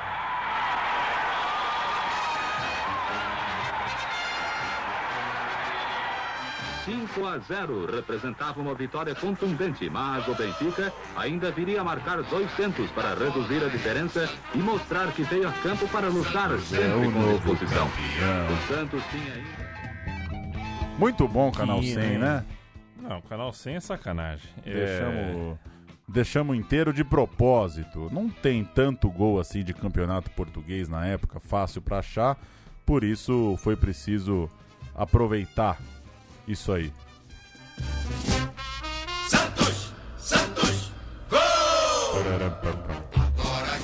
Speaker 13: Cinco a 0 representava uma vitória contundente, mas o Benfica ainda viria a marcar dois centos para reduzir a diferença e mostrar que veio a campo para lutar sempre com disposição. O Santos tinha ainda...
Speaker 3: Muito bom o Canal
Speaker 2: Que,
Speaker 3: 100,
Speaker 2: né? Não, o canal 100 é sacanagem. É...
Speaker 3: Deixamos, deixamos inteiro de propósito. Não tem tanto gol assim de campeonato português na época, fácil pra achar. Por isso foi preciso aproveitar isso aí.
Speaker 9: Santos, Santos, gol! Agora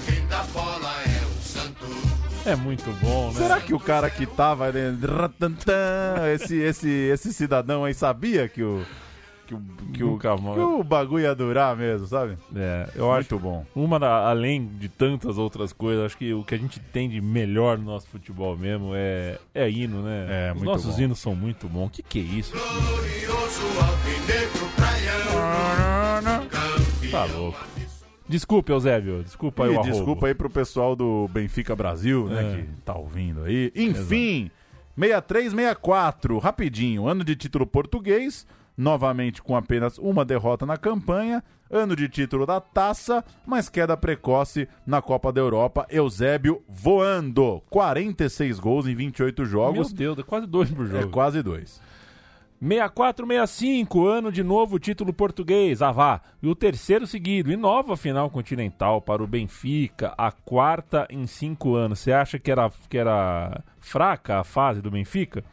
Speaker 9: quem dá bola é o Santos.
Speaker 2: É muito bom, né?
Speaker 3: Será que o cara que tava né, esse, esse, esse cidadão aí sabia que o que o, que o, que o bagulho ia durar mesmo, sabe?
Speaker 2: É, eu
Speaker 3: Muito
Speaker 2: acho
Speaker 3: bom.
Speaker 2: uma da- além de tantas outras coisas, acho que o que a gente tem de melhor no nosso futebol mesmo é, é hino, né?
Speaker 3: É,
Speaker 2: Os
Speaker 3: muito
Speaker 2: nossos
Speaker 3: bom.
Speaker 2: hinos são muito bons. Que que é isso? Tá louco. Desculpe, Eusébio. Desculpa aí
Speaker 3: E
Speaker 2: o arrobo.
Speaker 3: desculpa aí pro pessoal do Benfica Brasil, né,
Speaker 2: É.
Speaker 3: que tá ouvindo aí. Enfim, 63-64, rapidinho, ano de título português, novamente com apenas uma derrota na campanha, ano de título da taça, mas queda precoce na Copa da Europa, Eusébio voando, 46 gols em 28 jogos,
Speaker 2: Meu Deus, é quase dois por
Speaker 3: é
Speaker 2: jogo.
Speaker 3: quase dois.
Speaker 2: 64-65, ano de novo título português, Avá. E o terceiro seguido, e nova final continental para o Benfica, a quarta em cinco anos. Você acha que era, que era fraca a fase do Benfica?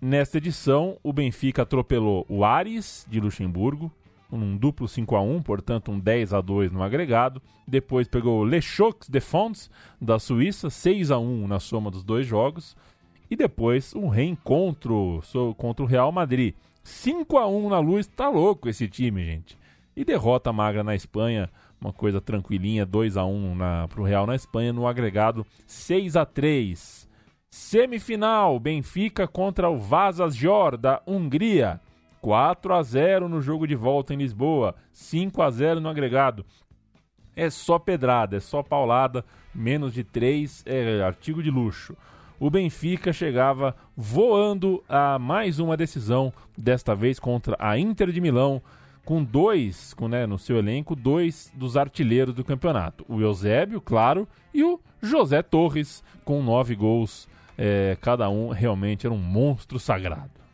Speaker 2: Nesta edição, o Benfica atropelou o Ares, de Luxemburgo, num duplo 5 a 1 portanto um 10 a 2 no agregado. Depois pegou o Le Chocs de Fonds, da Suíça, 6 a 1 na soma dos dois jogos. E depois um reencontro contra o Real Madrid. 5 a 1 na luz, tá louco esse time, gente. E derrota magra na Espanha, uma coisa tranquilinha, 2 a 1 na, pro Real na Espanha, no agregado 6 a 3 Semifinal, Benfica contra o Vazas Jor, da Hungria. 4 a 0 no jogo de volta em Lisboa, 5 a 0 no agregado. É só pedrada, é só paulada, menos de 3 é artigo de luxo. O Benfica chegava voando a mais uma decisão, desta vez contra a Inter de Milão, com dois, com, né, no seu elenco, dois dos artilheiros do campeonato. O Eusébio, claro, e o José Torres, com nove gols é, cada um realmente era um monstro sagrado.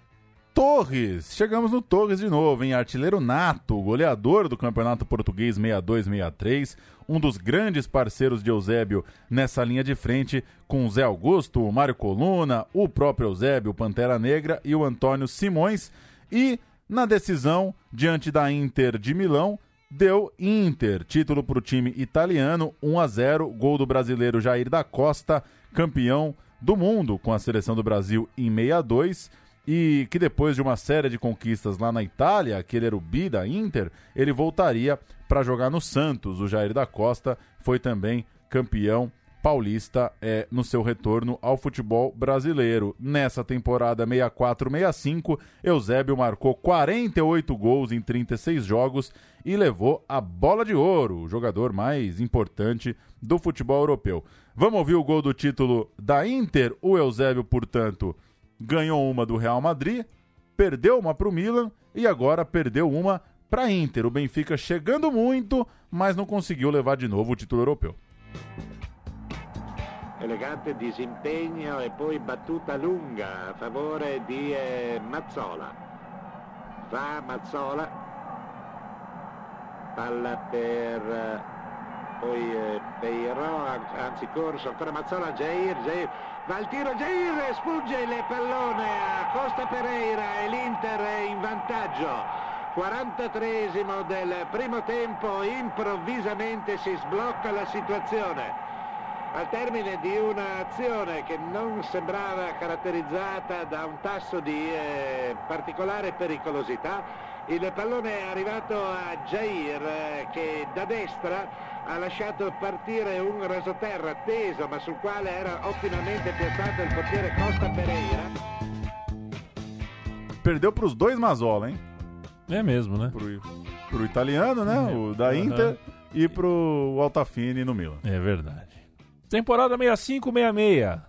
Speaker 3: Torres, chegamos no Torres de novo, em artilheiro nato, goleador do Campeonato Português 62-63, um dos grandes parceiros de Eusébio nessa linha de frente, com Zé Augusto, Mário Coluna, o próprio Eusébio, Pantera Negra e o Antônio Simões. E na decisão, diante da Inter de Milão, deu Inter, título para o time italiano, 1 a 0, gol do brasileiro Jair da Costa, campeão do mundo com a seleção do Brasil em 62 e que depois de uma série de conquistas lá na Itália, aquele era o bi da Inter, ele voltaria para jogar no Santos. O Jair da Costa foi também campeão paulista é, no seu retorno ao futebol brasileiro. Nessa temporada 64-65, Eusébio marcou 48 gols em 36 jogos e levou a bola de ouro, o jogador mais importante do futebol europeu. Vamos ouvir o gol do título da Inter. O Eusébio, portanto, ganhou uma do Real Madrid, perdeu uma para o Milan e agora perdeu uma para a Inter. O Benfica chegando muito, mas não conseguiu levar de novo o título europeu.
Speaker 11: elegante disimpegno e poi battuta lunga a favore di eh, Mazzola. Va Mazzola, palla per eh, poi eh, anzi corso ancora Mazzola, Jair, Jair, va al tiro Jair, spugge il pallone a Costa Pereira e l'Inter è in vantaggio. 43 del primo tempo, improvvisamente si sblocca la situazione al termine di un'azione che non sembrava caratterizzata da un tasso di eh, particolare pericolosità, il pallone è arrivato a Jair eh, che da destra ha lasciato partire un rasoterra teso ma sul quale era ottimamente piazzato il portiere Costa Pereira.
Speaker 3: Perdeu para os dois Mazola, hein?
Speaker 2: É mesmo, né?
Speaker 3: Pro, pro italiano, né? O da Inter e pro Altafine no Milan.
Speaker 2: É verdade. Temporada 65-66.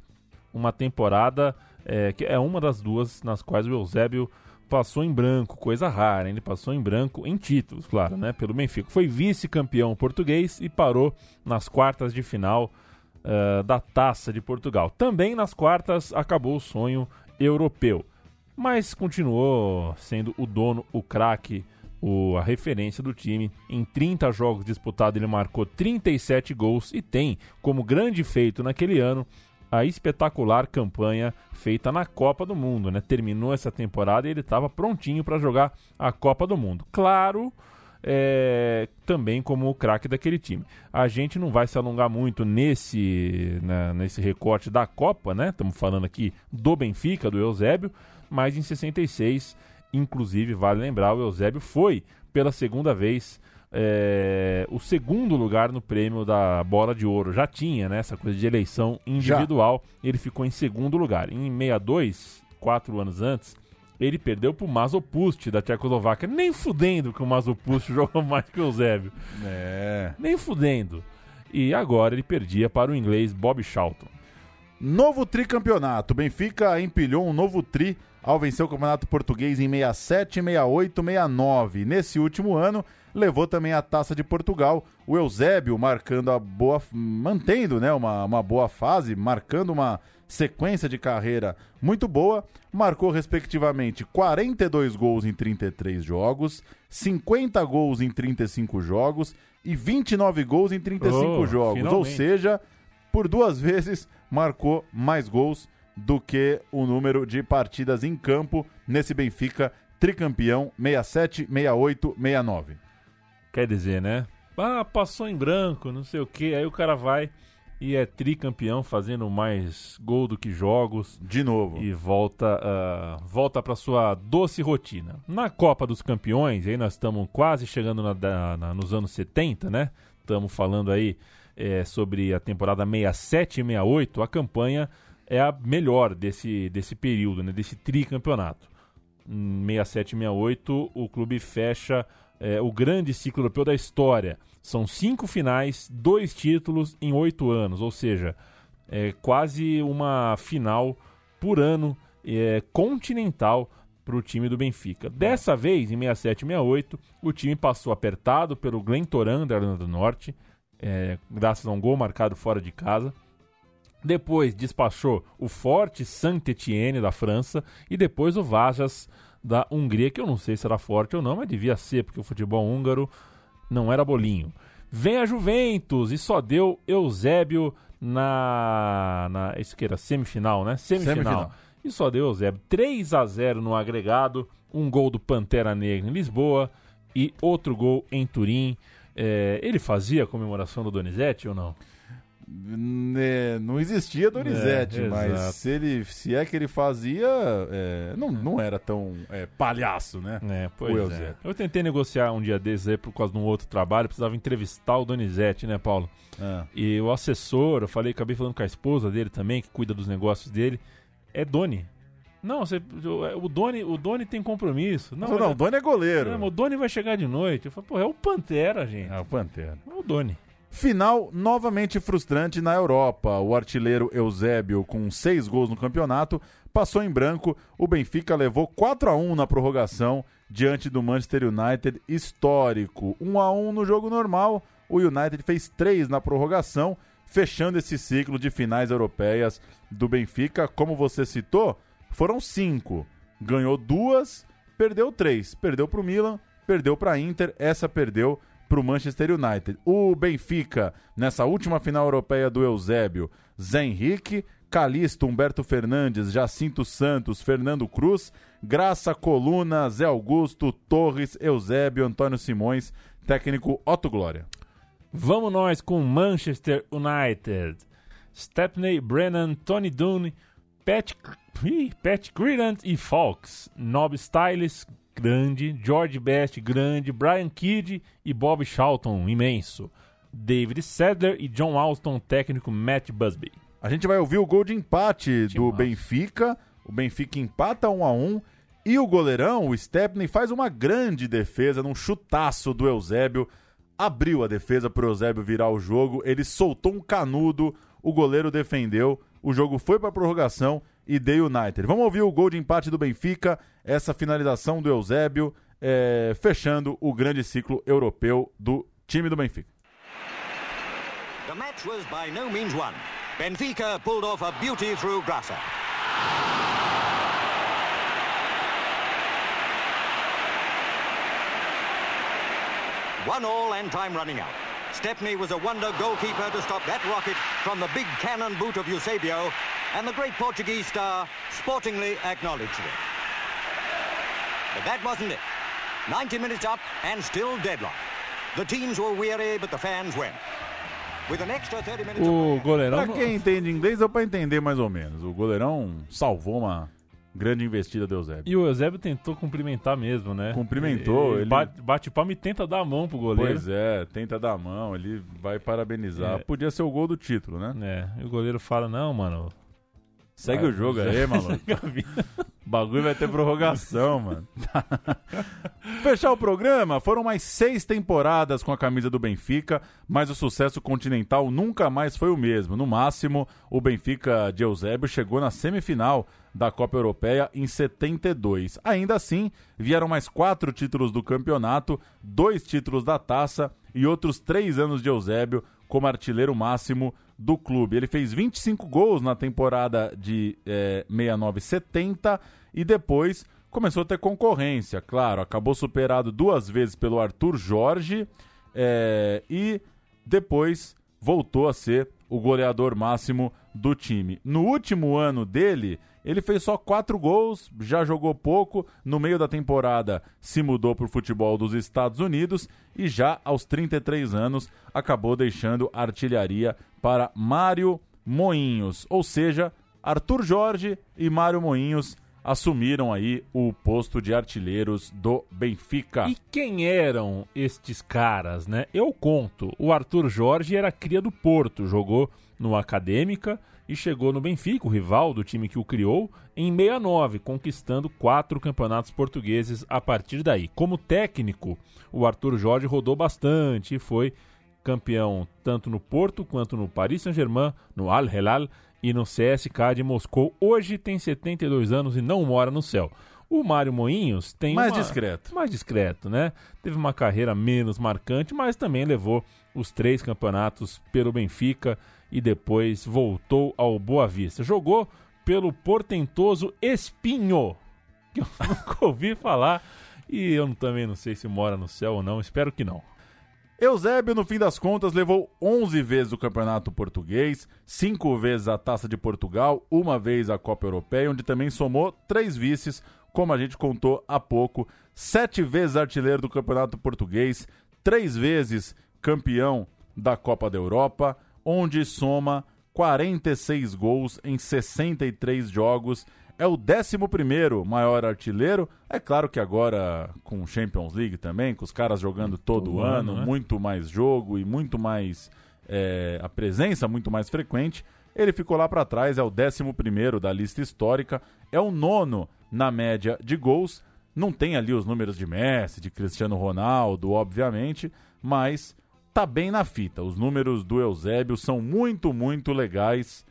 Speaker 2: Uma temporada é, que é uma das duas nas quais o Eusébio passou em branco, coisa rara, ele passou em branco em títulos, claro, né? Pelo Benfica. Foi vice-campeão português e parou nas quartas de final uh, da Taça de Portugal. Também nas quartas acabou o sonho europeu, mas continuou sendo o dono, o craque o, a referência do time. Em 30 jogos disputados, ele marcou 37 gols e tem como grande feito naquele ano a espetacular campanha feita na Copa do Mundo. Né? Terminou essa temporada e ele estava prontinho para jogar a Copa do Mundo. Claro. É, também como o craque daquele time. A gente não vai se alongar muito nesse, né, nesse recorte da Copa, né? Estamos falando aqui do Benfica, do Eusébio, mas em 66 Inclusive, vale lembrar, o Eusébio foi, pela segunda vez, é, o segundo lugar no prêmio da Bola de Ouro. Já tinha né, essa coisa de eleição individual. Já. Ele ficou em segundo lugar. Em 62, quatro anos antes, ele perdeu pro Mazopust da Tchecoslováquia. Nem fudendo que o Mazopust <laughs> jogou mais que o Eusébio.
Speaker 3: É.
Speaker 2: Nem fudendo. E agora ele perdia para o inglês Bob Charlton.
Speaker 3: Novo tricampeonato. Benfica empilhou um novo tri ao vencer o Campeonato Português em 67, 68, 69. Nesse último ano, levou também a Taça de Portugal. O Eusébio marcando a boa. mantendo né, uma, uma boa fase, marcando uma sequência de carreira muito boa. Marcou, respectivamente, 42 gols em 33 jogos, 50 gols em 35 jogos e 29 gols em 35 oh, jogos. Finalmente. Ou seja, por duas <laughs> vezes marcou mais gols do que o número de partidas em campo nesse Benfica tricampeão 67, 68, 69.
Speaker 2: Quer dizer, né? Ah, passou em branco, não sei o que. Aí o cara vai, e é tricampeão, fazendo mais gol do que jogos.
Speaker 3: De novo.
Speaker 2: E volta, uh, volta para sua doce rotina. Na Copa dos Campeões, aí nós estamos quase chegando na, na, nos anos 70, né? Estamos falando aí é, sobre a temporada 67 e 68. A campanha é a melhor desse, desse período, né? Desse tricampeonato. Em 67 e 68, o clube fecha é, o grande ciclo europeu da história. São cinco finais, dois títulos em oito anos, ou seja, é quase uma final por ano é, continental para o time do Benfica. Dessa vez, em 67 e 68, o time passou apertado pelo Glentoran da Irlanda do Norte, é, graças a um gol marcado fora de casa. Depois despachou o forte Saint-Étienne da França e depois o Vajas da Hungria, que eu não sei se era forte ou não, mas devia ser, porque o futebol húngaro não era bolinho. Vem a Juventus e só deu Eusébio na. na isso que era semifinal, né? Semifinal. semifinal. E só deu Eusébio 3 a 0 no agregado, um gol do Pantera Negra em Lisboa e outro gol em Turim. É, ele fazia a comemoração do Donizete ou não?
Speaker 3: né, não existia Donizete, é, mas se, ele, se é que ele fazia, é, não, não era tão é, palhaço, né?
Speaker 2: É, pois é. Eu tentei negociar um dia desses aí por causa de um outro trabalho, precisava entrevistar o Donizete, né, Paulo?
Speaker 3: É.
Speaker 2: E o assessor, eu falei, acabei falando com a esposa dele também, que cuida dos negócios dele, é Doni. Não, você, o Doni, o Doni tem compromisso. Não,
Speaker 3: não, o Doni é goleiro.
Speaker 2: Não, o Doni vai chegar de noite. Eu falei, pô, é o Pantera, gente.
Speaker 3: É o Pantera.
Speaker 2: É o Doni.
Speaker 3: Final novamente frustrante na Europa. O artilheiro Eusébio, com seis gols no campeonato, passou em branco. O Benfica levou 4 a 1 na prorrogação diante do Manchester United histórico. 1 a 1 no jogo normal. O United fez 3 na prorrogação, fechando esse ciclo de finais europeias do Benfica. Como você citou, foram cinco. Ganhou duas, perdeu três. Perdeu para o Milan, perdeu para a Inter, essa perdeu para o Manchester United. O Benfica, nessa última final europeia do Eusébio, Zé Henrique, Calixto, Humberto Fernandes, Jacinto Santos, Fernando Cruz, Graça Coluna, Zé Augusto, Torres, Eusébio, Antônio Simões, técnico Otto Glória.
Speaker 2: Vamos nós com Manchester United. Stepney Brennan, Tony Dunne, Pat, Pat Creedant e Fox. Nob Styles, grande, George Best, grande, Brian Kidd e Bob Charlton, imenso. David Sadler e John Alston, técnico Matt Busby.
Speaker 3: A gente vai ouvir o gol de empate do Benfica. O Benfica empata 1 a 1 e o goleirão, o Stepney, faz uma grande defesa num chutaço do Eusébio. Abriu a defesa para o Eusébio virar o jogo. Ele soltou um canudo, o goleiro defendeu. O jogo foi para prorrogação e The United. Vamos ouvir o gol de empate do Benfica, essa finalização do Eusébio, é, fechando o grande ciclo europeu do time do Benfica. The match was by no means won. Benfica pulled off a beauty through Grassa. One all and time running out. Stepney was a wonder goalkeeper to stop that rocket from the big cannon boot of Eusebio and the great Portuguese star sportingly acknowledged it. But that wasn't it. 90 minutes up and still deadlock. The teams were weary, but the fans went.
Speaker 2: O goleirão.
Speaker 3: Pra quem entende inglês, deu pra entender mais ou menos. O goleirão salvou uma grande investida do Eusébio.
Speaker 2: E o Eusébio tentou cumprimentar mesmo, né?
Speaker 3: Cumprimentou. Ele,
Speaker 2: ele... Bate, bate palma e tenta dar a mão pro goleiro.
Speaker 3: Pois é, tenta dar a mão, ele vai parabenizar. É. Podia ser o gol do título, né?
Speaker 2: É, e o goleiro fala: Não, mano,
Speaker 3: Segue o jogo aí, maluco. <laughs> o bagulho vai ter prorrogação, mano. <laughs> Fechar o programa, foram mais seis temporadas com a camisa do Benfica, mas o sucesso continental nunca mais foi o mesmo. No máximo, o Benfica de Eusébio chegou na semifinal da Copa Europeia em 72. Ainda assim, vieram mais quatro títulos do campeonato, dois títulos da taça e outros três anos de Eusébio como artilheiro máximo do clube. Ele fez 25 gols na temporada de é, 69-70 e depois começou a ter concorrência. Claro, acabou superado duas vezes pelo Arthur Jorge é, e depois voltou a ser o goleador máximo do time. No último ano dele, ele fez só quatro gols, já jogou pouco. No meio da temporada, se mudou para o futebol dos Estados Unidos e já aos 33 anos acabou deixando artilharia para Mário Moinhos. Ou seja, Arthur Jorge e Mário Moinhos assumiram aí o posto de artilheiros do Benfica.
Speaker 2: E quem eram estes caras, né? Eu conto. O Arthur Jorge era cria do Porto, jogou no Acadêmica e chegou no Benfica, o rival do time que o criou, em 69, conquistando quatro campeonatos portugueses a partir daí. Como técnico, o Arthur Jorge rodou bastante e foi campeão tanto no Porto quanto no Paris Saint-Germain, no Al Hilal e no CSK de Moscou. Hoje tem 72 anos e não mora no céu. O Mário Moinhos tem
Speaker 3: mais
Speaker 2: uma...
Speaker 3: discreto.
Speaker 2: Mais discreto, né? Teve uma carreira menos marcante, mas também levou os três campeonatos pelo Benfica e depois voltou ao Boa Vista. Jogou pelo portentoso Espinho, que eu <laughs> nunca ouvi falar e eu também não sei se mora no céu ou não, espero que não.
Speaker 3: Eusébio, no fim das contas, levou 11 vezes o Campeonato Português, 5 vezes a Taça de Portugal, uma vez a Copa Europeia, onde também somou três vices, como a gente contou há pouco, sete vezes artilheiro do Campeonato Português, três vezes campeão da Copa da Europa, onde soma 46 gols em 63 jogos. É o 11 maior artilheiro. É claro que agora com Champions League também, com os caras jogando todo,
Speaker 2: Todo
Speaker 3: ano,
Speaker 2: ano, né?
Speaker 3: muito mais jogo e muito mais. é, a presença muito mais frequente. Ele ficou lá para trás, é o 11 da lista histórica, é o nono na média de gols. Não tem ali os números de Messi, de Cristiano Ronaldo, obviamente, mas tá bem na fita. Os números do Eusébio são muito, muito legais.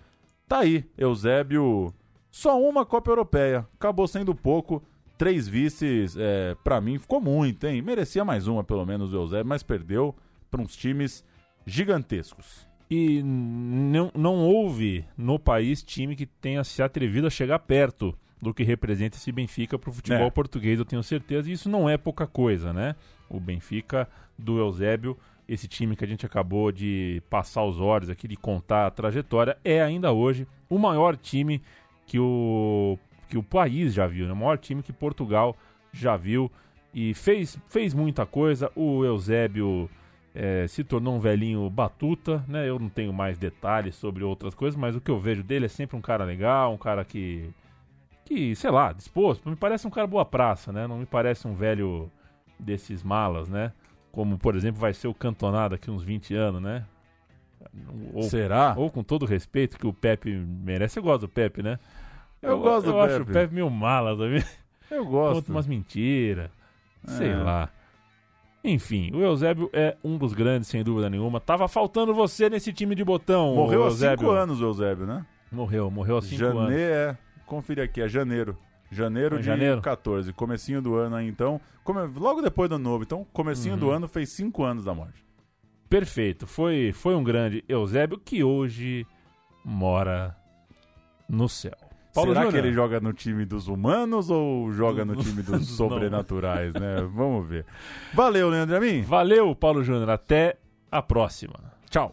Speaker 3: Tá aí, Eusébio, só uma Copa Europeia. Acabou sendo pouco. Três vices, é, para mim, ficou muito, hein? Merecia mais uma, pelo menos, o Eusébio, mas perdeu para uns times gigantescos.
Speaker 2: E não, não houve no país time que tenha se atrevido a chegar perto do que representa esse Benfica para o futebol
Speaker 3: É.
Speaker 2: português, eu tenho certeza. E isso não é pouca coisa, né? O Benfica do Eusébio, esse time que a gente acabou de passar os olhos aqui, de contar a trajetória, é ainda hoje o maior time que o, que o país já viu, né? o maior time que Portugal já viu e fez, fez muita coisa. O Eusébio é, se tornou um velhinho batuta, né? Eu não tenho mais detalhes sobre outras coisas, mas o que eu vejo dele é sempre um cara legal, um cara que, que sei lá, disposto. Me parece um cara boa praça, né? Não me parece um velho desses malas, né? Como, por exemplo, vai ser o Cantona daqui uns 20 anos, né? Ou,
Speaker 3: Será?
Speaker 2: Ou com todo respeito que o Pepe merece. Eu gosto do Pepe, né?
Speaker 3: Eu gosto do
Speaker 2: eu acho
Speaker 3: Pepe.
Speaker 2: o Pepe meio mala também.
Speaker 3: Eu gosto.
Speaker 2: Conta umas mentiras. Sei
Speaker 3: É.
Speaker 2: lá. Enfim, o Eusébio é um dos grandes, sem dúvida nenhuma. Tava faltando você nesse time de botão.
Speaker 3: Morreu há cinco anos o Eusébio, né?
Speaker 2: Morreu, morreu há cinco anos.
Speaker 3: Janeiro, é. Confira aqui, é janeiro. Janeiro de
Speaker 2: janeiro?
Speaker 3: 14, comecinho do ano aí, então. come- Logo depois do ano novo, então, comecinho
Speaker 2: Uhum.
Speaker 3: do ano fez cinco anos da morte.
Speaker 2: Perfeito. Foi, foi um grande Eusébio que hoje mora no céu. Paulo
Speaker 3: Será
Speaker 2: Júnior.
Speaker 3: que ele joga no time dos humanos ou joga no time <laughs> dos sobrenaturais, né? Vamos ver. Valeu, Leandro Amin.
Speaker 2: Valeu, Paulo Júnior. Até a próxima.
Speaker 3: Tchau.